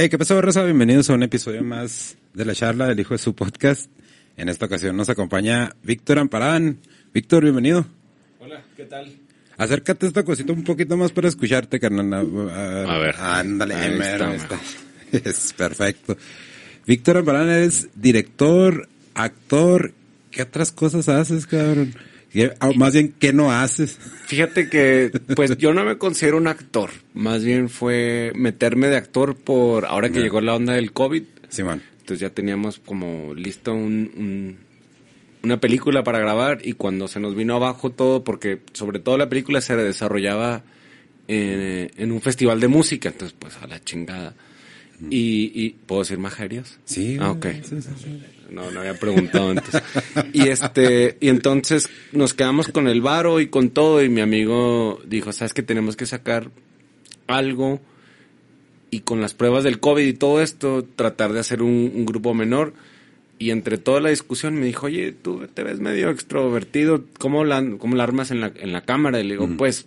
Hey, ¿qué pasó, Rosa? Bienvenidos a un episodio más de la charla del hijo de su podcast. En esta ocasión nos acompaña Víctor Amparán. Víctor, bienvenido. Hola, ¿qué tal? Acércate esta cosita un poquito más para escucharte, carnal. A, A ver. Ándale, Ahí mero, está, está. Es perfecto. Víctor Amparán es director, actor. ¿Qué otras cosas haces, cabrón? ¿Qué- ah, más bien, ¿qué no haces? Fíjate que, pues yo no me considero un actor. Más bien fue meterme de actor por ahora que llegó la onda del COVID. Simón. Entonces ya teníamos como listo un, un- una película para grabar y cuando se nos vino abajo todo, porque sobre todo la película se desarrollaba en, en un festival de música, entonces pues a la chingada. Y, y ¿puedo decir majerias? Sí. Ah, ok. Sí, sí, sí. No, no había preguntado antes. Y este, y entonces nos quedamos con el varo y con todo y mi amigo dijo, sabes que tenemos que sacar algo y con las pruebas del COVID y todo esto, tratar de hacer un, un grupo menor. Y entre toda la discusión me dijo, oye, tú te ves medio extrovertido, ¿cómo la, cómo la armas en la, en la cámara? Y le digo, pues,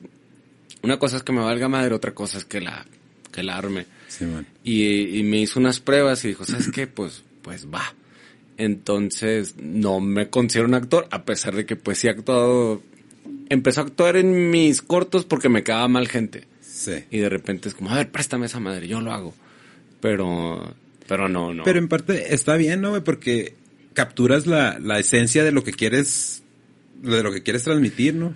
una cosa es que me valga madre, otra cosa es que la, que la arme. Y, y me hizo unas pruebas y dijo, ¿sabes qué? Pues, pues va. Entonces, no me considero un actor, a pesar de que pues sí he actuado. Empezó a actuar en mis cortos porque me quedaba mal gente. Sí. Y de repente es como, a ver, préstame esa madre, yo lo hago. Pero, pero no, no. Pero en parte está bien, ¿no? Porque capturas la, la esencia de lo que quieres, de lo que quieres transmitir, ¿no?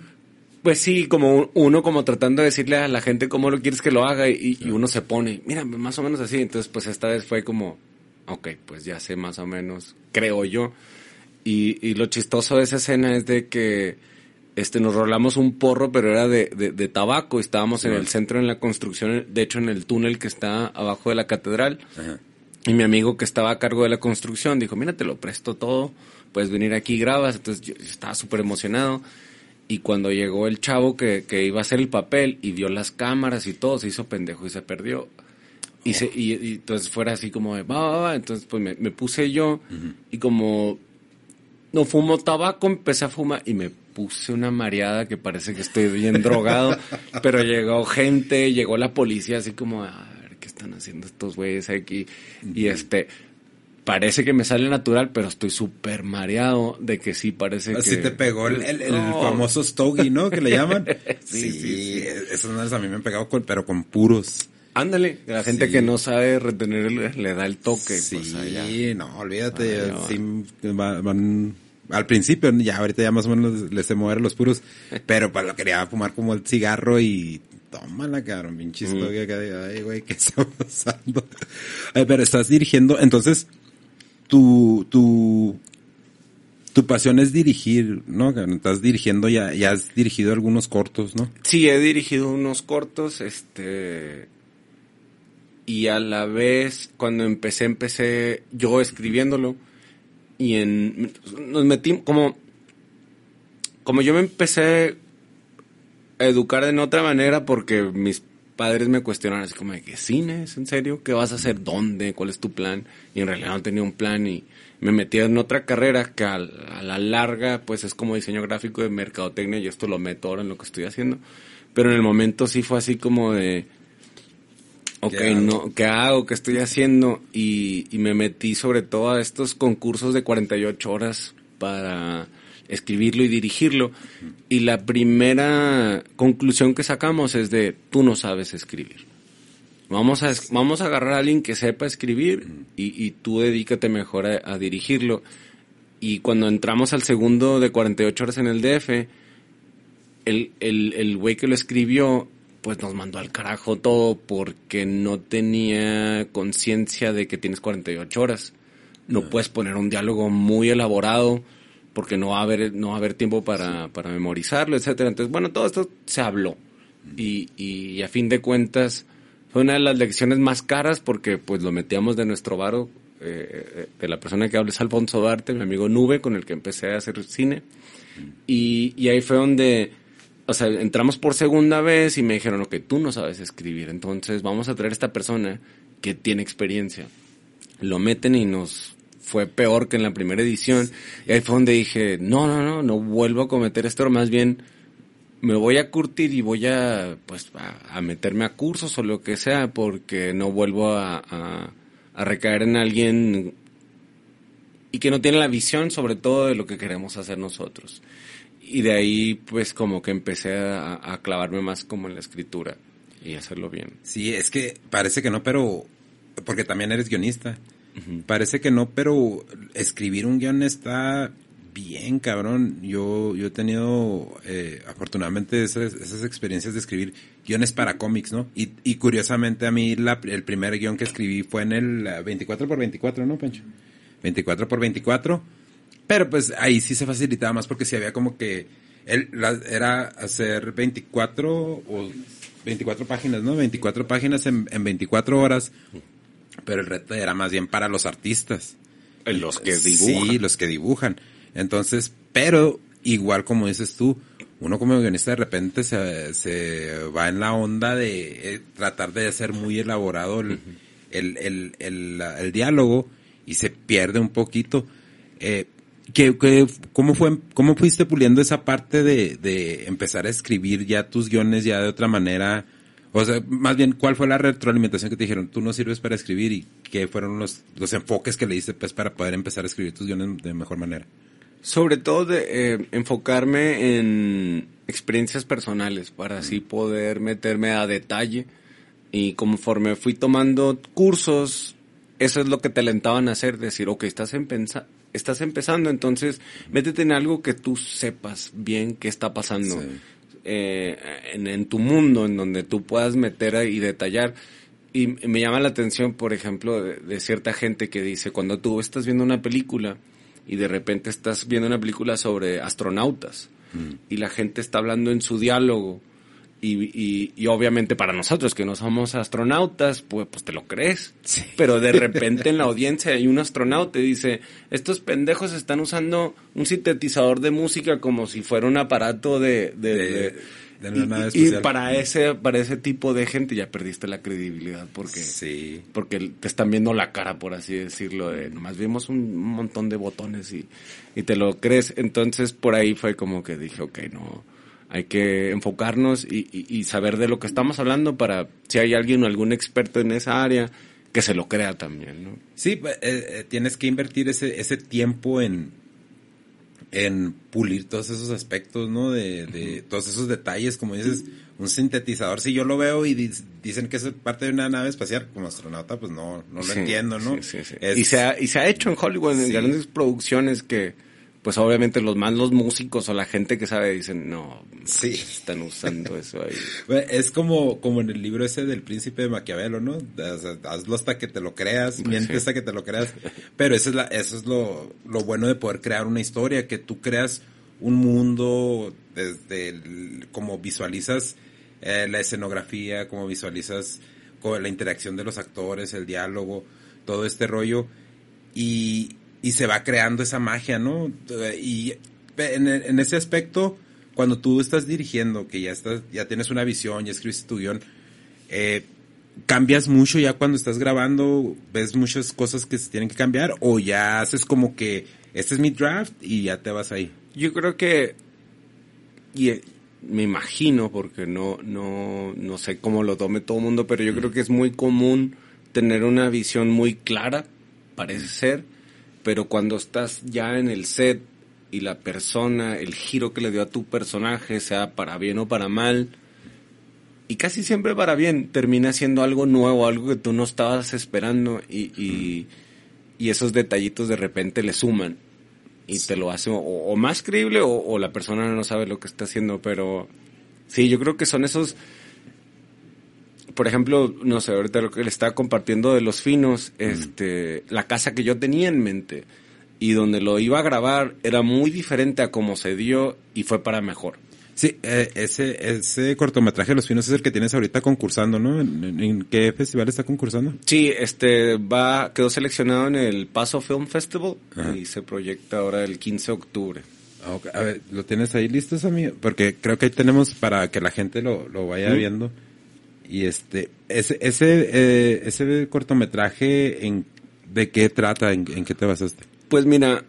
Pues sí, como un- uno como tratando de decirle a la gente cómo lo quieres que lo haga y, y uno se pone, mira, más o menos así. Entonces, pues esta vez fue como, ok, pues ya sé más o menos, creo yo. Y, y lo chistoso de esa escena es de que este nos rolamos un porro, pero era de, de, de tabaco. y Estábamos en el centro en la construcción, de hecho en el túnel que está abajo de la catedral. Ajá. Y mi amigo que estaba a cargo de la construcción dijo, mira, te lo presto todo, puedes venir aquí y grabas. Entonces yo, yo estaba súper emocionado. Y cuando llegó el chavo que, que iba a hacer el papel y vio las cámaras y todo, se hizo pendejo y se perdió. Y, se, y, y entonces fuera así como de, va, va, va. Entonces pues me, me puse yo y como no fumo tabaco, empecé a fumar y me puse una mareada que parece que estoy bien drogado. pero llegó gente, llegó la policía así como, a ver qué están haciendo estos güeyes aquí. Y este, parece que me sale natural, pero estoy súper mareado de que sí parece que... Así te pegó el, el- el No. famoso stogie, ¿no? Que le llaman. Sí, sí, sí. Esos madres a mí me han pegado, con, pero con puros. Ándale, la gente Sí. que no sabe retener le, le da el toque. sí, pues, allá. no, olvídate. Sí, va- van, al principio, ya ahorita ya más o menos les sé mover los puros. Pero pues lo quería fumar como el cigarro y... Tómala, cabrón, pinche stogie acá ay, güey, ¿qué está pasando? Ay, pero estás dirigiendo, entonces, tu, tu, tu pasión es dirigir, ¿no? Estás dirigiendo, ya, ya has dirigido algunos cortos, ¿no? Sí, he dirigido unos cortos, este... Y a la vez, cuando empecé, empecé yo escribiéndolo. Y en... Nos metimos, como... Como yo me empecé a educar de otra manera porque mis padres me cuestionaron así como de que cine, ¿es en serio? ¿Qué vas a hacer? ¿Dónde? ¿Cuál es tu plan? Y en realidad no tenía un plan y me metí en otra carrera que a, a la larga pues es como diseño gráfico de mercadotecnia y esto lo meto ahora en lo que estoy haciendo. Pero en el momento sí fue así como de, ok, ¿Qué hago? no, ¿qué hago? ¿Qué estoy haciendo? Y, y me metí sobre todo a estos concursos de 48 horas para escribirlo y dirigirlo. Y la primera conclusión que sacamos es de, tú no sabes escribir. Vamos a, vamos a agarrar a alguien que sepa escribir y, y tú dedícate mejor a, a dirigirlo. Y cuando entramos al segundo de 48 horas en el DF, el, el, el güey que lo escribió, pues nos mandó al carajo todo porque no tenía conciencia de que tienes 48 horas. No puedes poner un diálogo muy elaborado porque no va a haber, no va a haber tiempo para, para memorizarlo, etcétera. Entonces, bueno, todo esto se habló. Y, y a fin de cuentas, fue una de las lecciones más caras porque pues lo metíamos de nuestro varo. eh, eh, de la persona que habla es Alfonso Darte, mi amigo Nube, con el que empecé a hacer cine. Y, y ahí fue donde, o sea, entramos por segunda vez y me dijeron, ok, tú no sabes escribir, entonces vamos a traer a esta persona que tiene experiencia. Lo meten y nos fue peor que en la primera edición. Y ahí fue donde dije, no, no, no, no vuelvo a cometer esto, más bien me voy a curtir y voy a, pues, a, meterme a cursos o lo que sea, porque no vuelvo a, a, recaer en alguien y que no tiene la visión sobre todo de lo que queremos hacer nosotros. Y de ahí, pues, como que empecé a, clavarme más como en la escritura y hacerlo bien. Sí, es que parece que no, pero, porque también eres guionista. Parece que no, pero escribir un guion está bien, cabrón. Yo, yo he tenido, eh, afortunadamente, esas, esas, experiencias de escribir guiones para cómics, ¿no? Y, y curiosamente a mí la, el primer guion que escribí fue en el 24 por 24, ¿no, Pancho? 24 por 24. Pero pues ahí sí se facilitaba más porque si había como que él era hacer 24 o 24 páginas, ¿no? 24 páginas en, en 24 horas. Pero el reto era más bien para los artistas. Los que dibujan. Sí, los que dibujan. Entonces, pero igual como dices tú, uno como guionista de repente se, se va en la onda de eh, tratar de hacer muy elaborado el, el, el, el, diálogo y se pierde un poquito. Eh, ¿qué, qué, cómo, fue, ¿Cómo fuiste puliendo esa parte de, de empezar a escribir ya tus guiones ya de otra manera? O sea, más bien, ¿cuál fue la retroalimentación que te dijeron? Tú no sirves para escribir y qué fueron los, los enfoques que le diste pues para poder empezar a escribir tus guiones de mejor manera? Sobre todo de eh, enfocarme en experiencias personales para así poder meterme a detalle y conforme fui tomando cursos, eso es lo que te alentaban a hacer, decir, ok, estás, en estás empezando, entonces métete en algo que tú sepas bien qué está pasando eh, en, tu mundo, en donde tú puedas meter y detallar. Y me llama la atención, por ejemplo, de cierta gente que dice, cuando tú estás viendo una película, y de repente estás viendo una película sobre astronautas mm. y la gente está hablando en su diálogo y, y, obviamente para nosotros que no somos astronautas, pues, pues te lo crees. Pero de repente en la audiencia hay un astronauta y dice, estos pendejos están usando un sintetizador de música como si fuera un aparato de, de y, para ese para ese tipo de gente ya perdiste la credibilidad porque sí. porque te están viendo la cara por así decirlo de nomás vimos un montón de botones y, y te lo crees entonces por ahí fue como que dije ok no hay que enfocarnos y, y, saber de lo que estamos hablando para si hay alguien o algún experto en esa área que se lo crea también no sí eh, eh, tienes que invertir ese ese tiempo en en pulir todos esos aspectos, ¿no? De, de todos esos detalles, como dices, un sintetizador, si yo lo veo y dicen que es parte de una nave espacial, como astronauta, pues no, no lo entiendo, ¿no? Sí, y, se ha, y se ha hecho en Hollywood, en grandes producciones que pues obviamente los más los músicos o la gente que sabe dicen, no, sí. están usando eso ahí. es como, como en el libro ese del príncipe de Maquiavelo, ¿no? hazlo hasta que te lo creas, pues miente hasta que te lo creas. Pero eso es, la, eso es lo, lo bueno de poder crear una historia, que tú creas un mundo desde como visualizas eh, la escenografía, como visualizas la interacción de los actores, el diálogo, todo este rollo. Y, y se va creando esa magia, ¿no? Y en, ese aspecto, cuando tú estás dirigiendo, que ya estás, ya tienes una visión, ya escribes tu guion, eh, cambias mucho ya cuando estás grabando, ves muchas cosas que se tienen que cambiar, o ya haces como que este es mi draft y ya te vas ahí. Yo creo que, y eh, me imagino, porque no, no, no sé cómo lo tome todo el mundo, pero yo creo que es muy común tener una visión muy clara, parece ser, pero cuando estás ya en el set y la persona, el giro que le dio a tu personaje, sea para bien o para mal, y casi siempre para bien, termina siendo algo nuevo, algo que tú no estabas esperando y, y, esos detallitos de repente le suman y te lo hace o, más creíble o, la persona no sabe lo que está haciendo, pero sí, yo creo que son esos por ejemplo, no sé, ahorita lo que le estaba compartiendo de los finos, este, la casa que yo tenía en mente y donde lo iba a grabar era muy diferente a cómo se dio y fue para mejor. Sí, eh, ese, ese cortometraje de Los Finos es el que tienes ahorita concursando, ¿no? ¿En, qué festival está concursando? Sí, este, va, quedó seleccionado en el Paso Film Festival y se proyecta ahora el 15 de octubre. Ah, a ver, ¿lo tienes ahí listo, amigo? Porque creo que ahí tenemos para que la gente lo, lo vaya viendo. Y este, ese, ese, eh, ese cortometraje, en, ¿de qué trata? ¿En, qué te basaste? Pues mira,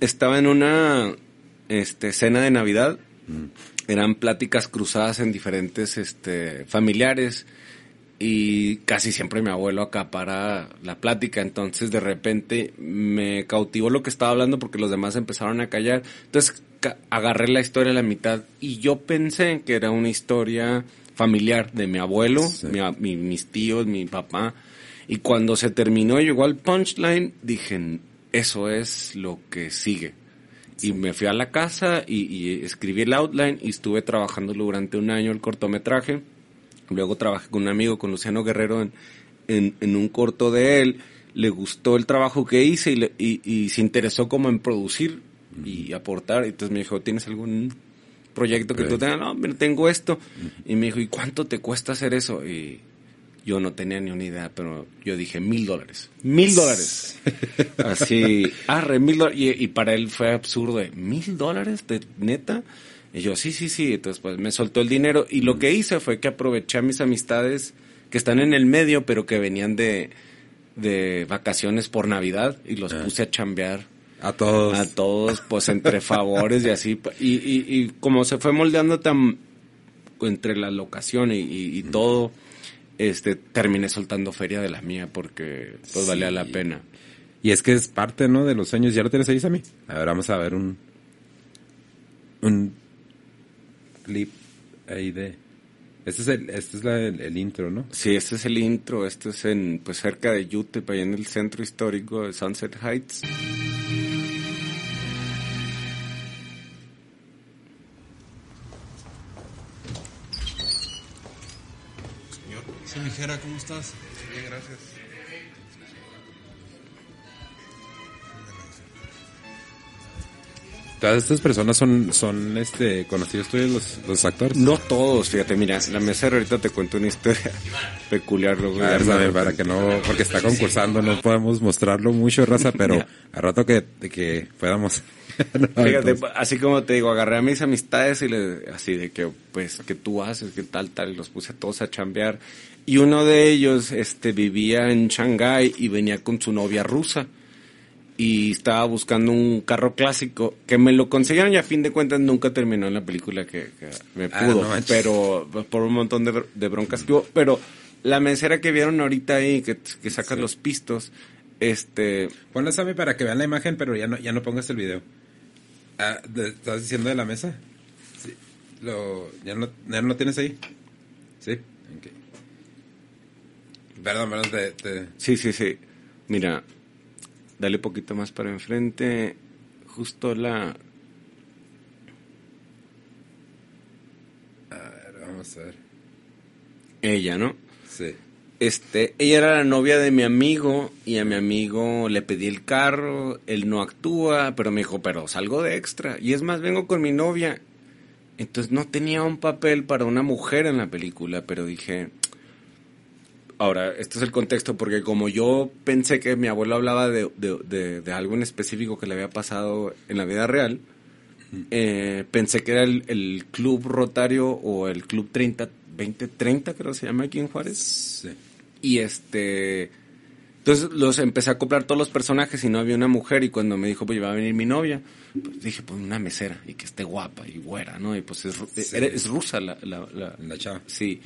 estaba en una este, cena de Navidad mm. eran pláticas cruzadas en diferentes este, familiares y casi siempre mi abuelo acapara la plática, entonces de repente me cautivó lo que estaba hablando porque los demás empezaron a callar, entonces agarré la historia a la mitad y yo pensé que era una historia familiar de mi abuelo, mi, mis tíos, mi papá, y cuando se terminó y llegó al punchline, dije, eso es lo que sigue. Y me fui a la casa y, escribí el outline y estuve trabajando durante un año el cortometraje. Luego trabajé con un amigo, con Luciano Guerrero, en, en, un corto de él. Le gustó el trabajo que hice y, y, se interesó como en producir y aportar. Entonces me dijo, ¿tienes algún proyecto que tú tengas? No, tengo esto. Y me dijo, ¿y cuánto te cuesta hacer eso? Y yo no tenía ni una idea, pero yo dije mil dólares. Mil dólares. Así, arre, mil dólares. Y, para él fue absurdo, mil dólares de neta. Y yo, sí, sí, sí. Entonces, pues me soltó el dinero. Y lo que hice fue que aproveché a mis amistades que están en el medio, pero que venían de, de vacaciones por Navidad y los ah. puse a chambear. A todos. A todos, pues entre favores y así. Y, y, y como se fue moldeando tan entre la locación y, y todo este, terminé soltando feria de la mía porque pues valía la pena. Y es que es parte, ¿no? De los sueños. ¿Ya lo tienes ahí, Sammy? A ver, vamos a ver un, un clip ahí de... Este es el, este es el, intro, ¿no? Sí, este es el intro. Este es en, pues cerca de Utah, ahí en el centro histórico de Sunset Heights. ¿Cómo estás? Bien, gracias. Todas estas personas son, son este, conocidos tuyos, los, los actores. No todos, fíjate, mira, la mesa ahorita te cuento una historia peculiar. para que no, porque está concursando, no podemos mostrarlo mucho, raza, pero a rato que, que podamos. fíjate, así como te digo, agarré a mis amistades y le, así de que, pues, que tú haces, que tal, tal, y los puse a todos a chambear. Y uno de ellos este, vivía en Shanghái y venía con su novia rusa. Y estaba buscando un carro clásico que me lo consiguieron y a fin de cuentas nunca terminó en la película que, me ah, pudo. pero por un montón de, broncas que hubo. Pero la mesera que vieron ahorita ahí, que, que saca los pistos, este... Ponle Sammy para que vean la imagen, pero ya no, ya no pongas el video. Ah, ¿Estás diciendo de la mesa? Sí. Lo, ¿ya, no, ¿Ya no lo tienes ahí? Sí. Perdón, perdón, te, Sí, sí, sí. Mira, dale un poquito más para enfrente. Justo la... A ver, vamos a ver. Ella, ¿no? Sí. Este, ella era la novia de mi amigo y a mi amigo le pedí el carro, él no actúa, pero me dijo, pero salgo de extra. Y es más, vengo con mi novia. Entonces no tenía un papel para una mujer en la película, pero dije, Ahora, este es el contexto porque como yo pensé que mi abuelo hablaba de, de, algo en específico que le había pasado en la vida real, eh, pensé que era el, club rotario o el club 30, 2030 creo que se llama aquí en Juárez. Sí. Y este... Entonces los empecé a acoplar todos los personajes y no había una mujer y cuando me dijo, pues va a venir mi novia, pues dije, pues una mesera y que esté guapa y güera, ¿no? Y pues es, es rusa la, la, la, chava. Sí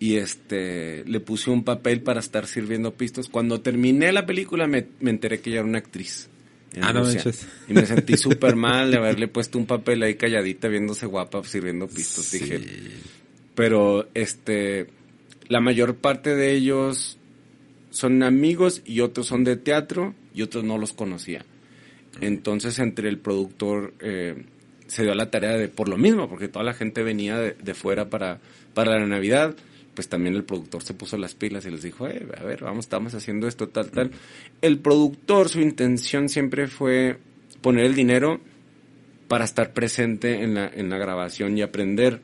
y este le puse un papel para estar sirviendo pistos. Cuando terminé la película me, enteré que ella era una actriz. Ah, no Y me sentí súper mal de haberle puesto un papel ahí calladita viéndose guapa sirviendo pistos. Dije, pero este, la mayor parte de ellos son amigos y otros son de teatro y otros no los conocía. Entonces entre el productor eh, se dio la tarea de, por lo mismo, porque toda la gente venía de, de fuera para, para la Navidad, pues también el productor se puso las pilas y les dijo, eh, a ver, vamos, estamos haciendo esto, tal, tal. El productor, su intención siempre fue poner el dinero para estar presente en la, en la grabación y aprender.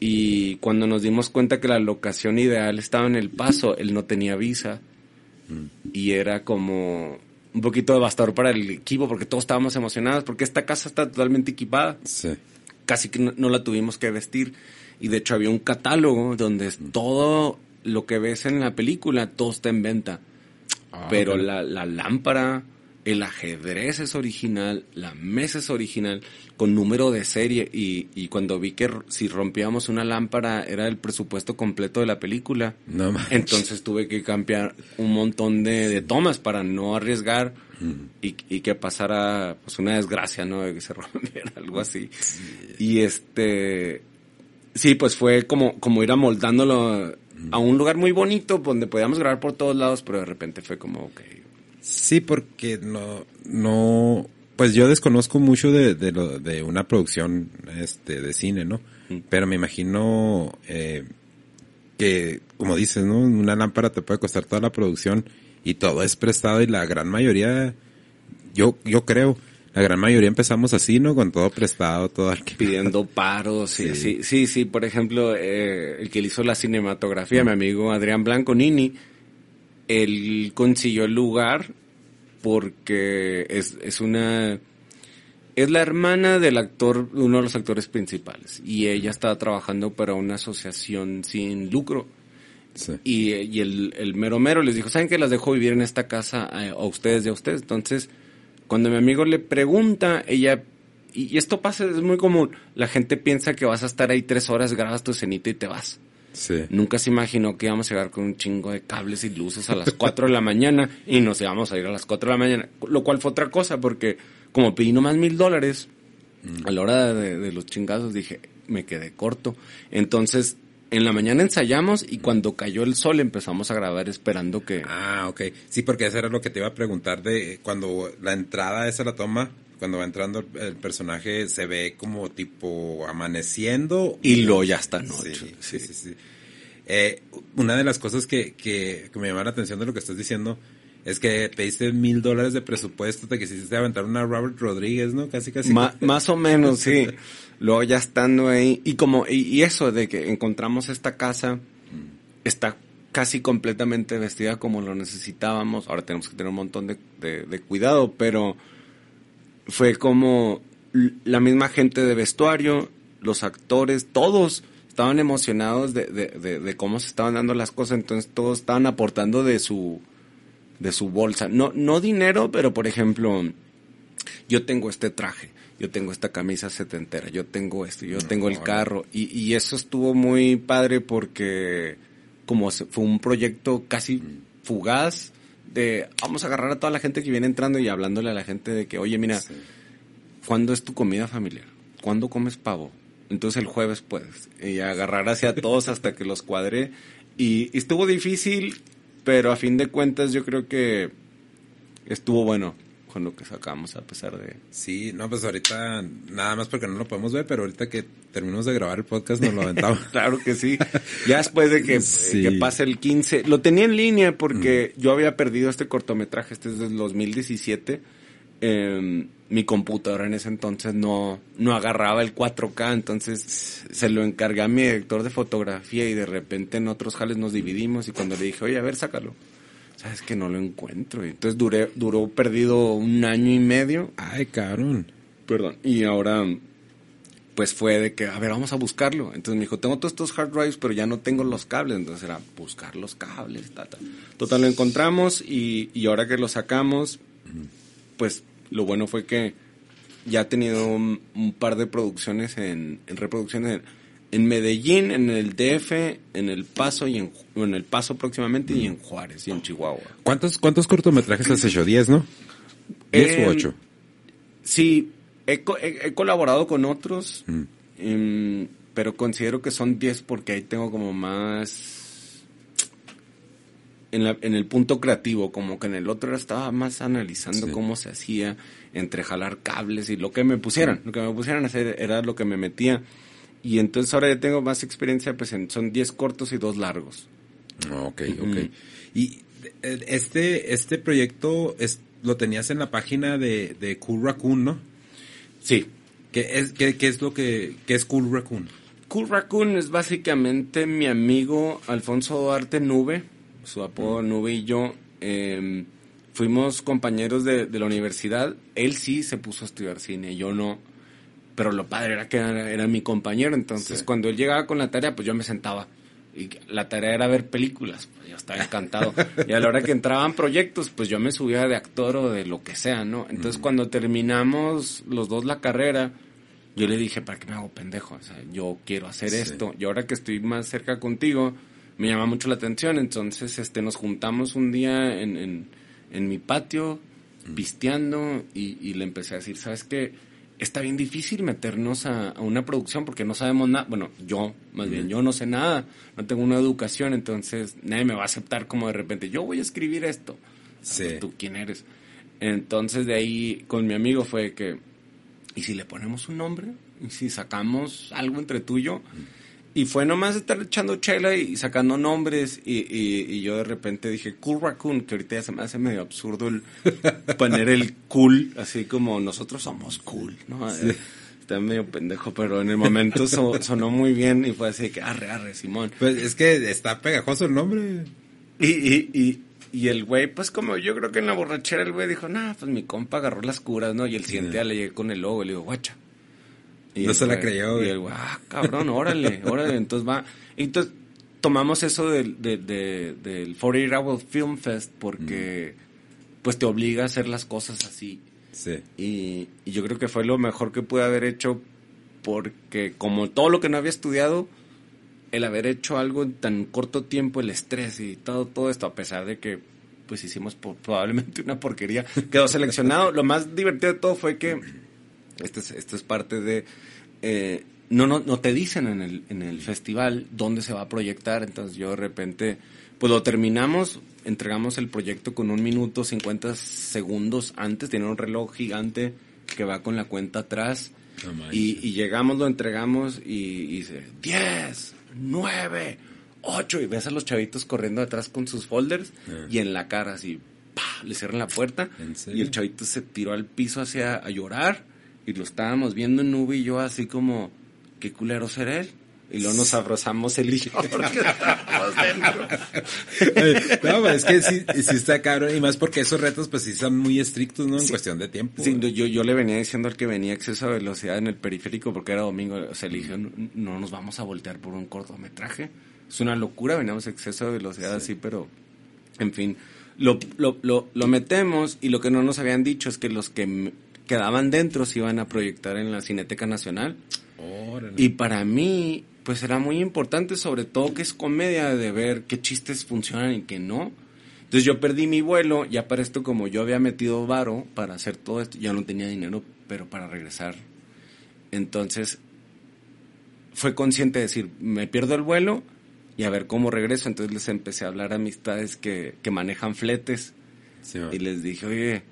Y cuando nos dimos cuenta que la locación ideal estaba en El Paso, él no tenía visa. Y era como un poquito devastador para el equipo porque todos estábamos emocionados porque esta casa está totalmente equipada. Casi que no la tuvimos que vestir y de hecho había un catálogo donde todo lo que ves en la película, todo está en venta. Ah, Pero la, la, lámpara, el ajedrez es original, la mesa es original, con número de serie, y, y cuando vi que si rompíamos una lámpara era el presupuesto completo de la película, No entonces tuve que cambiar un montón de, de tomas para no arriesgar y, y que pasara pues una desgracia, ¿no? De que se rompiera algo así. Y este, sí, pues fue como, como ir amoldándolo a un lugar muy bonito donde podíamos grabar por todos lados, pero de repente fue como, ok, Sí, porque no, no, pues yo desconozco mucho de, de, lo, de una producción, este, de cine, ¿no? Mm. Pero me imagino, eh, que, como dices, ¿no? Una lámpara te puede costar toda la producción y todo es prestado y la gran mayoría, yo, yo creo, la gran mayoría empezamos así, ¿no? Con todo prestado, todo al que... pidiendo paros, sí, Sí. sí, sí, por ejemplo, eh, el que hizo la cinematografía, mi amigo Adrián Blanco Nini, él consiguió el lugar porque es, es una, es la hermana del actor, uno de los actores principales, y ella estaba trabajando para una asociación sin lucro. Sí. Y, y el, el mero mero les dijo, ¿saben que las dejo vivir en esta casa eh, a ustedes y a ustedes? Entonces, cuando mi amigo le pregunta, ella, y, esto pasa, es muy común, la gente piensa que vas a estar ahí tres horas, grabas tu cenita y te vas. Sí. Nunca se imaginó que íbamos a llegar con un chingo de cables y luces a las 4 de la mañana y nos íbamos a ir a las 4 de la mañana. Lo cual fue otra cosa porque como pedí nomás mil dólares, a la hora de, de los chingazos dije, me quedé corto. Entonces, en la mañana ensayamos y cuando cayó el sol empezamos a grabar esperando que... Ah, ok. Sí, porque eso era lo que te iba a preguntar de cuando la entrada esa la toma, cuando va entrando el personaje se ve como tipo amaneciendo. Y luego ya está Sí, noche. sí, sí, sí. Eh, una de las cosas que, que, que me llama la atención de lo que estás diciendo es que pediste mil dólares de presupuesto, te quisiste aventar una Robert Rodríguez, ¿no? Casi, casi. Ma- más o menos, sí. Luego ya estando ahí, y como, y, y eso de que encontramos esta casa, está casi completamente vestida como lo necesitábamos. Ahora tenemos que tener un montón de, de- de cuidado, pero fue como la misma gente de vestuario, los actores, todos estaban emocionados de, de, de- de cómo se estaban dando las cosas, entonces todos estaban aportando de su, de su bolsa. No, no dinero, pero por ejemplo, yo tengo este traje, yo tengo esta camisa setentera, yo tengo esto, yo tengo el carro. Y, y eso estuvo muy padre porque como se- fue un proyecto casi fugaz de vamos a agarrar a toda la gente que viene entrando y hablándole a la gente de que, oye, mira, Sí. ¿cuándo es tu comida familiar? ¿Cuándo comes pavo? Entonces el jueves puedes. Y agarrar hacia todos hasta que los cuadré. Y, y estuvo difícil, pero a fin de cuentas yo creo que estuvo bueno con lo que sacamos a pesar de... Sí, no, pues ahorita nada más porque no lo podemos ver, pero ahorita que terminamos de grabar el podcast nos lo aventamos. Claro que sí. Ya después de que, Sí. que pase el 15, lo tenía en línea porque yo había perdido este cortometraje, este es del 2017. Eh, mi computadora en ese entonces no, no agarraba el 4K, entonces se lo encargué a mi director de fotografía y de repente en otros jales nos dividimos y cuando le dije, oye, a ver, sácalo. Sabes que no lo encuentro. Y entonces duré, duró perdido un año y medio Ay, cabrón. Perdón. Y ahora, pues fue de que, a ver, vamos a buscarlo. Entonces me dijo, tengo todos estos hard drives, pero ya no tengo los cables. Entonces era buscar los cables, ta, ta. Total, lo encontramos y, y ahora que lo sacamos, pues lo bueno fue que ya ha tenido un, un par de producciones en, en reproducciones en, en Medellín, en el DF, en El Paso y en, El Paso próximamente y en Juárez y en Chihuahua. ¿Cuántos, cuántos cortometrajes has hecho? ¿Diez, no? ¿Diez Eh, u ocho? Sí, he, co- he- he colaborado con otros, Mm. em, pero considero que son 10 porque ahí tengo como más en, la- en el punto creativo, como que en el otro estaba más analizando Sí. cómo se hacía entre jalar cables y lo que me pusieran, lo que me pusieran a hacer era lo que me metía. Y entonces ahora ya tengo más experiencia, pues en- son 10 cortos y dos largos. Ok, ok. Ujú. Y eh, este, este proyecto es, lo tenías en la página de, de Cool Raccoon, ¿no? Sí, ¿Qué es, qué, qué es lo que, qué es Cool Raccoon? Cool Raccoon es básicamente mi amigo Alfonso Duarte Nube, su apodo Nube y yo. eh, fuimos compañeros de, de la universidad. Él sí se puso a estudiar cine, yo no. Pero lo padre era que era, era mi compañero. Entonces, Sí. cuando él llegaba con la tarea, pues yo me sentaba Y la tarea era ver películas, pues yo estaba encantado. y a la hora que entraban proyectos, pues yo me subía de actor o de lo que sea, ¿no? Entonces cuando terminamos los dos la carrera, yo le dije, ¿para qué me hago pendejo? O sea, yo quiero hacer Sí. esto. Y ahora que estoy más cerca contigo, me llama mucho la atención. Entonces, este, nos juntamos un día en, en, en mi patio, pisteando, y, y le empecé a decir, ¿sabes qué? Está bien difícil meternos a, a una producción porque no sabemos nada. Bueno, yo, más bien, yo no sé nada. No tengo una educación, entonces nadie me va a aceptar como de repente, yo voy a escribir esto. Sí. ¿Tú quién eres? Entonces de ahí con mi amigo fue que, ¿y si le ponemos un nombre? ¿Y si sacamos algo entre tú y yo? Y fue nomás estar echando chela y sacando nombres y, y- y yo de repente dije Cool Raccoon, que ahorita ya se me hace medio absurdo el poner el cool, así como nosotros somos cool, ¿no? Eh, Está medio pendejo, pero en el momento so- sonó muy bien y fue así que arre, arre, Simón. Pues es que está pegajoso el nombre. Y, y, y, y el güey, pues como yo creo que en la borrachera el güey dijo, nah, pues mi compa agarró las curas, ¿no? Y el siguiente día le llegué con el logo y le digo, guacha. Y No el se la güey- creyó, Y güey. el güey, ah, cabrón, órale, órale. Entonces va. Entonces tomamos eso del, de- de- del 48 Hour Film Fest porque pues te obliga a hacer las cosas así. Sí. Y, y yo creo que fue lo mejor que pude haber hecho porque como todo lo que no había estudiado, el haber hecho algo en tan corto tiempo, el estrés y todo, todo esto, a pesar de que pues hicimos po- probablemente una porquería, quedó seleccionado. lo más divertido de todo fue que, esto es, esto es parte de, eh, no, no, no te dicen en el, en el festival dónde se va a proyectar, entonces yo de repente, pues lo terminamos, entregamos el proyecto con un minuto 50 segundos antes, tiene un reloj gigante que va con la cuenta atrás. Y, y llegamos, lo entregamos y, y dice 10, 9, 8 y ves a los chavitos corriendo atrás con sus folders Ah. y en la cara así, ¡pah! le cierran la puerta y el chavito se tiró al piso hacia a llorar y lo estábamos viendo en nube y yo así como, qué culero ser él. Y luego nos abrazamos él y yo porque estábamos dentro. Ay, No, pues es que sí, sí está cabrón. Y más porque esos retos, pues sí son muy estrictos, ¿no? En Sí. cuestión de tiempo. Sí, yo, yo le venía diciendo al que venía exceso de velocidad en el periférico porque era domingo. O sea, le dije, no, no nos vamos a voltear por un cortometraje. Es una locura, veníamos a exceso de velocidad así, pero en fin, lo, lo, lo, lo metemos y lo que no nos habían dicho es que los que quedaban dentro se iban a proyectar en la Cineteca Nacional. Órale. Y para mí, pues era muy importante, sobre todo que es comedia, de ver qué chistes funcionan y qué no. Entonces yo perdí mi vuelo, ya para esto como yo había metido varo para hacer todo esto, ya no tenía dinero, pero para regresar. Entonces fue consciente de decir, me pierdo el vuelo y a ver cómo regreso. Entonces les empecé a hablar a amistades que, que manejan fletes. Sí. Y les dije, oye,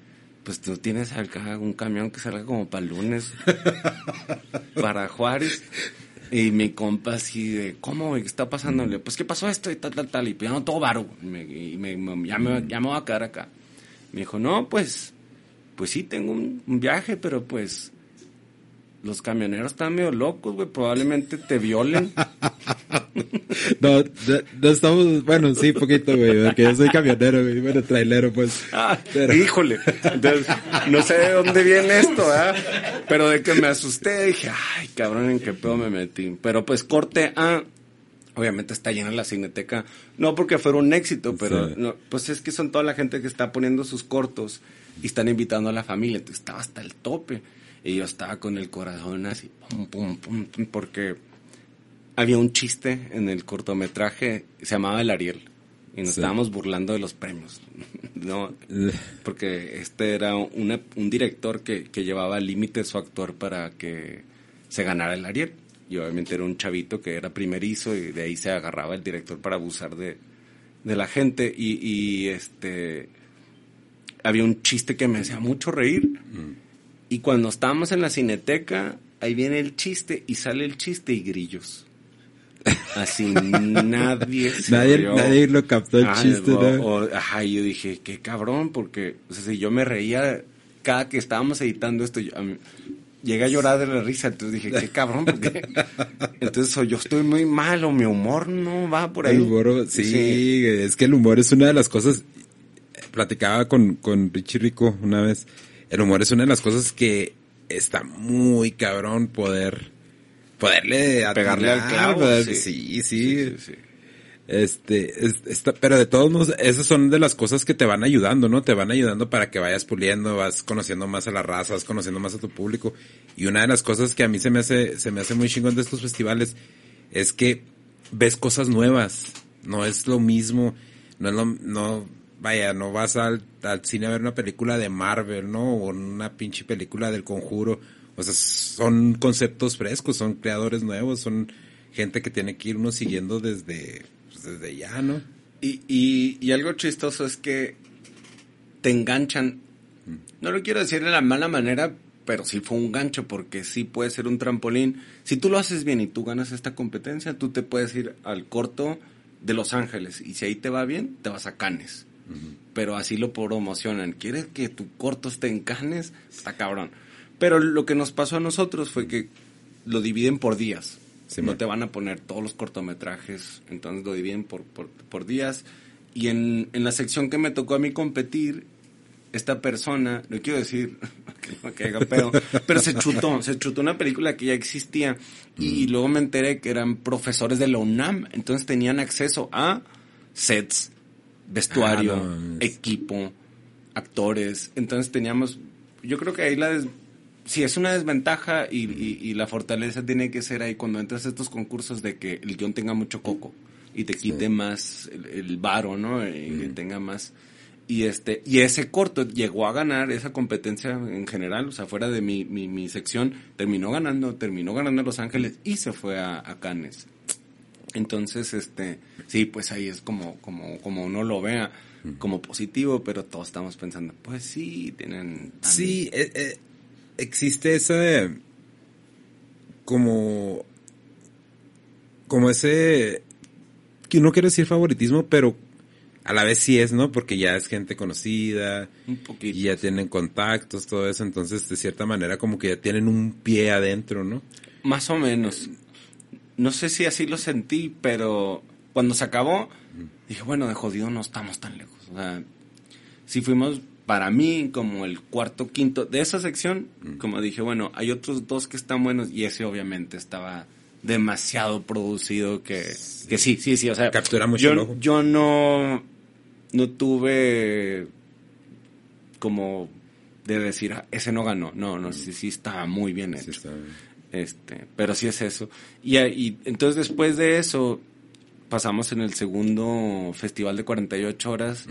pues tú tienes acá un camión que salga como para el lunes para Juárez. Y mi compa así de, ¿cómo? ¿Qué está pasando? Le digo, pues, ¿qué pasó esto? Y tal, tal, tal. Y pues, ya no todo varo. Y me, y me- me- ya, me, ya me voy a quedar acá. Me dijo, no, pues, pues sí, tengo un, un viaje, pero pues, los camioneros están medio locos, güey. Probablemente te violen. No, no, no estamos, bueno, sí, poquito, güey, porque yo soy camionero, güey, bueno, trailero, pues. Ah, Pero- híjole. Entonces, no sé de dónde viene esto, ¿ah? Pero de que me asusté, dije, ay, cabrón, ¿en qué pedo me metí? Pero pues corte A, obviamente está llena la cineteca, no porque fuera un éxito, pero Sí. no, pues es que son toda la gente que está poniendo sus cortos y están invitando a la familia, entonces estaba hasta el tope. Y yo estaba con el corazón así, pum, pum, pum, pum, porque había un chiste en el cortometraje, se llamaba El Ariel, y nos Sí. estábamos burlando de los premios, ¿no? Porque este era una- un director que, que llevaba límite su actor para que se ganara el Ariel. Y obviamente era un chavito que era primerizo y de ahí se agarraba el director para abusar de, de la gente. Y, y, este había un chiste que me hacía mucho reír. Y cuando estábamos en la cineteca, ahí viene el chiste y sale el chiste y grillos. Así nadie se Nadie, rió. nadie lo captó el chiste, o- ¿no? o- ajá, y yo dije, qué cabrón, porque, o sea, si yo me reía cada que estábamos editando esto, yo- a mí- llegué a llorar de la risa, entonces dije, qué cabrón, porque, entonces o yo estoy muy mal, o mi humor no va por ahí. El humor, sí, es que el humor es una de las cosas, platicaba con, con Richie Rico una vez, el humor es una de las cosas que está muy cabrón poder, poderle Pegarle al clavo, sí. Sí. Este, es- pero de todos modos, esas son de las cosas que te van ayudando, ¿no? Te van ayudando para que vayas puliendo, vas conociendo más a la raza, vas conociendo más a tu público. Y una de las cosas que a mí se me hace, se me hace muy chingón de estos festivales es que ves cosas nuevas. No es lo mismo, no es lo, no, vaya, no vas al, al cine a ver una película de Marvel, ¿no? O una pinche película del conjuro. O sea, son conceptos frescos, son creadores nuevos, son gente que tiene que irnos siguiendo desde, pues, desde ya, ¿no? Y, y, y algo chistoso es que te enganchan. No lo quiero decir de la mala manera, pero sí fue un gancho, porque sí puede ser un trampolín. Si tú lo haces bien y tú ganas esta competencia, tú te puedes ir al corto de Los Ángeles. Y si ahí te va bien, te vas a Cannes. Pero así lo promocionan. ¿Quieres que tu corto esté en Cannes? Está cabrón. Pero lo que nos pasó a nosotros fue que lo dividen por días. Sí, no man. te van a poner todos los cortometrajes, entonces lo dividen por, por, por días. Y en, en la sección que me tocó a mí competir, esta persona, no quiero decir que caiga pedo, pero se chutó, se chutó una película que ya existía Mm. y luego me enteré que eran profesores de la UNAM, entonces tenían acceso a sets, vestuario, Ah, no equipo, actores, entonces teníamos, yo creo que ahí la des- sí es una desventaja y, y- y la fortaleza tiene que ser ahí cuando entras a estos concursos de que el guion tenga mucho coco y te quite más el, el varo, ¿no? Y que tenga más. Y este y ese corto llegó a ganar esa competencia en general, o sea, fuera de mi, mi, mi sección, terminó ganando, terminó ganando Los Ángeles y se fue a, a Cannes. Entonces, este, sí, pues ahí es como, como, como uno lo vea, como positivo, pero todos estamos pensando, pues sí, tienen... Sí, eh, eh, existe ese como como ese que no quiero decir favoritismo, pero a la vez sí es, ¿no? Porque ya es gente conocida un poquito. y ya tienen contactos, todo eso, entonces de cierta manera como que ya tienen un pie adentro, ¿no? Más o menos. No sé si así lo sentí, pero cuando se acabó, dije, bueno, de jodido no estamos tan lejos. O sea, si fuimos para mí como el cuarto, quinto de esa sección, como dije, bueno, hay otros dos que están buenos y ese obviamente estaba demasiado producido que sí, que sí, sí, sí, o sea, Captura mucho yo, el ojo. yo no, no tuve como de decir, "Ah, ese no ganó. No, no, sí, sí estaba muy bien hecho. Sí, está bien. Este, pero sí es eso. Y, y entonces después de eso pasamos en el segundo festival de 48 horas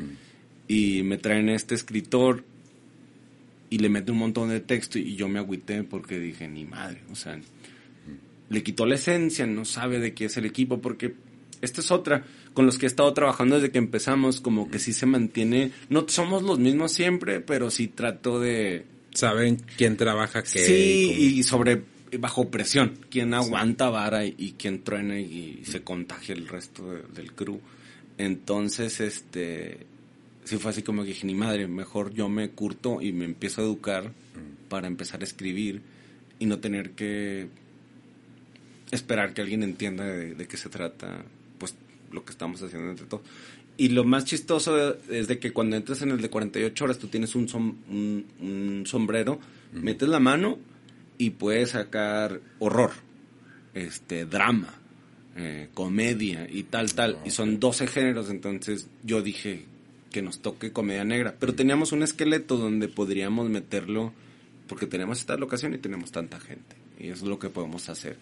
y me traen este escritor y le mete un montón de texto y yo me agüité porque dije, ni madre, o sea, le quitó la esencia, no sabe de qué es el equipo porque esta es otra con los que he estado trabajando desde que empezamos, como que sí se mantiene, no somos los mismos siempre, pero sí trato de Saben quién trabaja qué. Sí, y sobre bajo presión, quién aguanta vara y, y quién truena y, se contagia el resto de- del crew. Entonces, este, sí fue así como que dije, ni madre, mejor yo me curto y me empiezo a educar para empezar a escribir y no tener que esperar que alguien entienda de, de qué se trata, pues lo que estamos haciendo entre todos. Y lo más chistoso es de que cuando entras en el de 48 horas, tú tienes un, som- un, un sombrero, metes la mano y puedes sacar horror, este, drama, eh, comedia y tal, tal. Y son 12 géneros, entonces yo dije que nos toque comedia negra. Pero teníamos un esqueleto donde podríamos meterlo, porque tenemos esta locación y tenemos tanta gente. Y eso es lo que podemos hacer.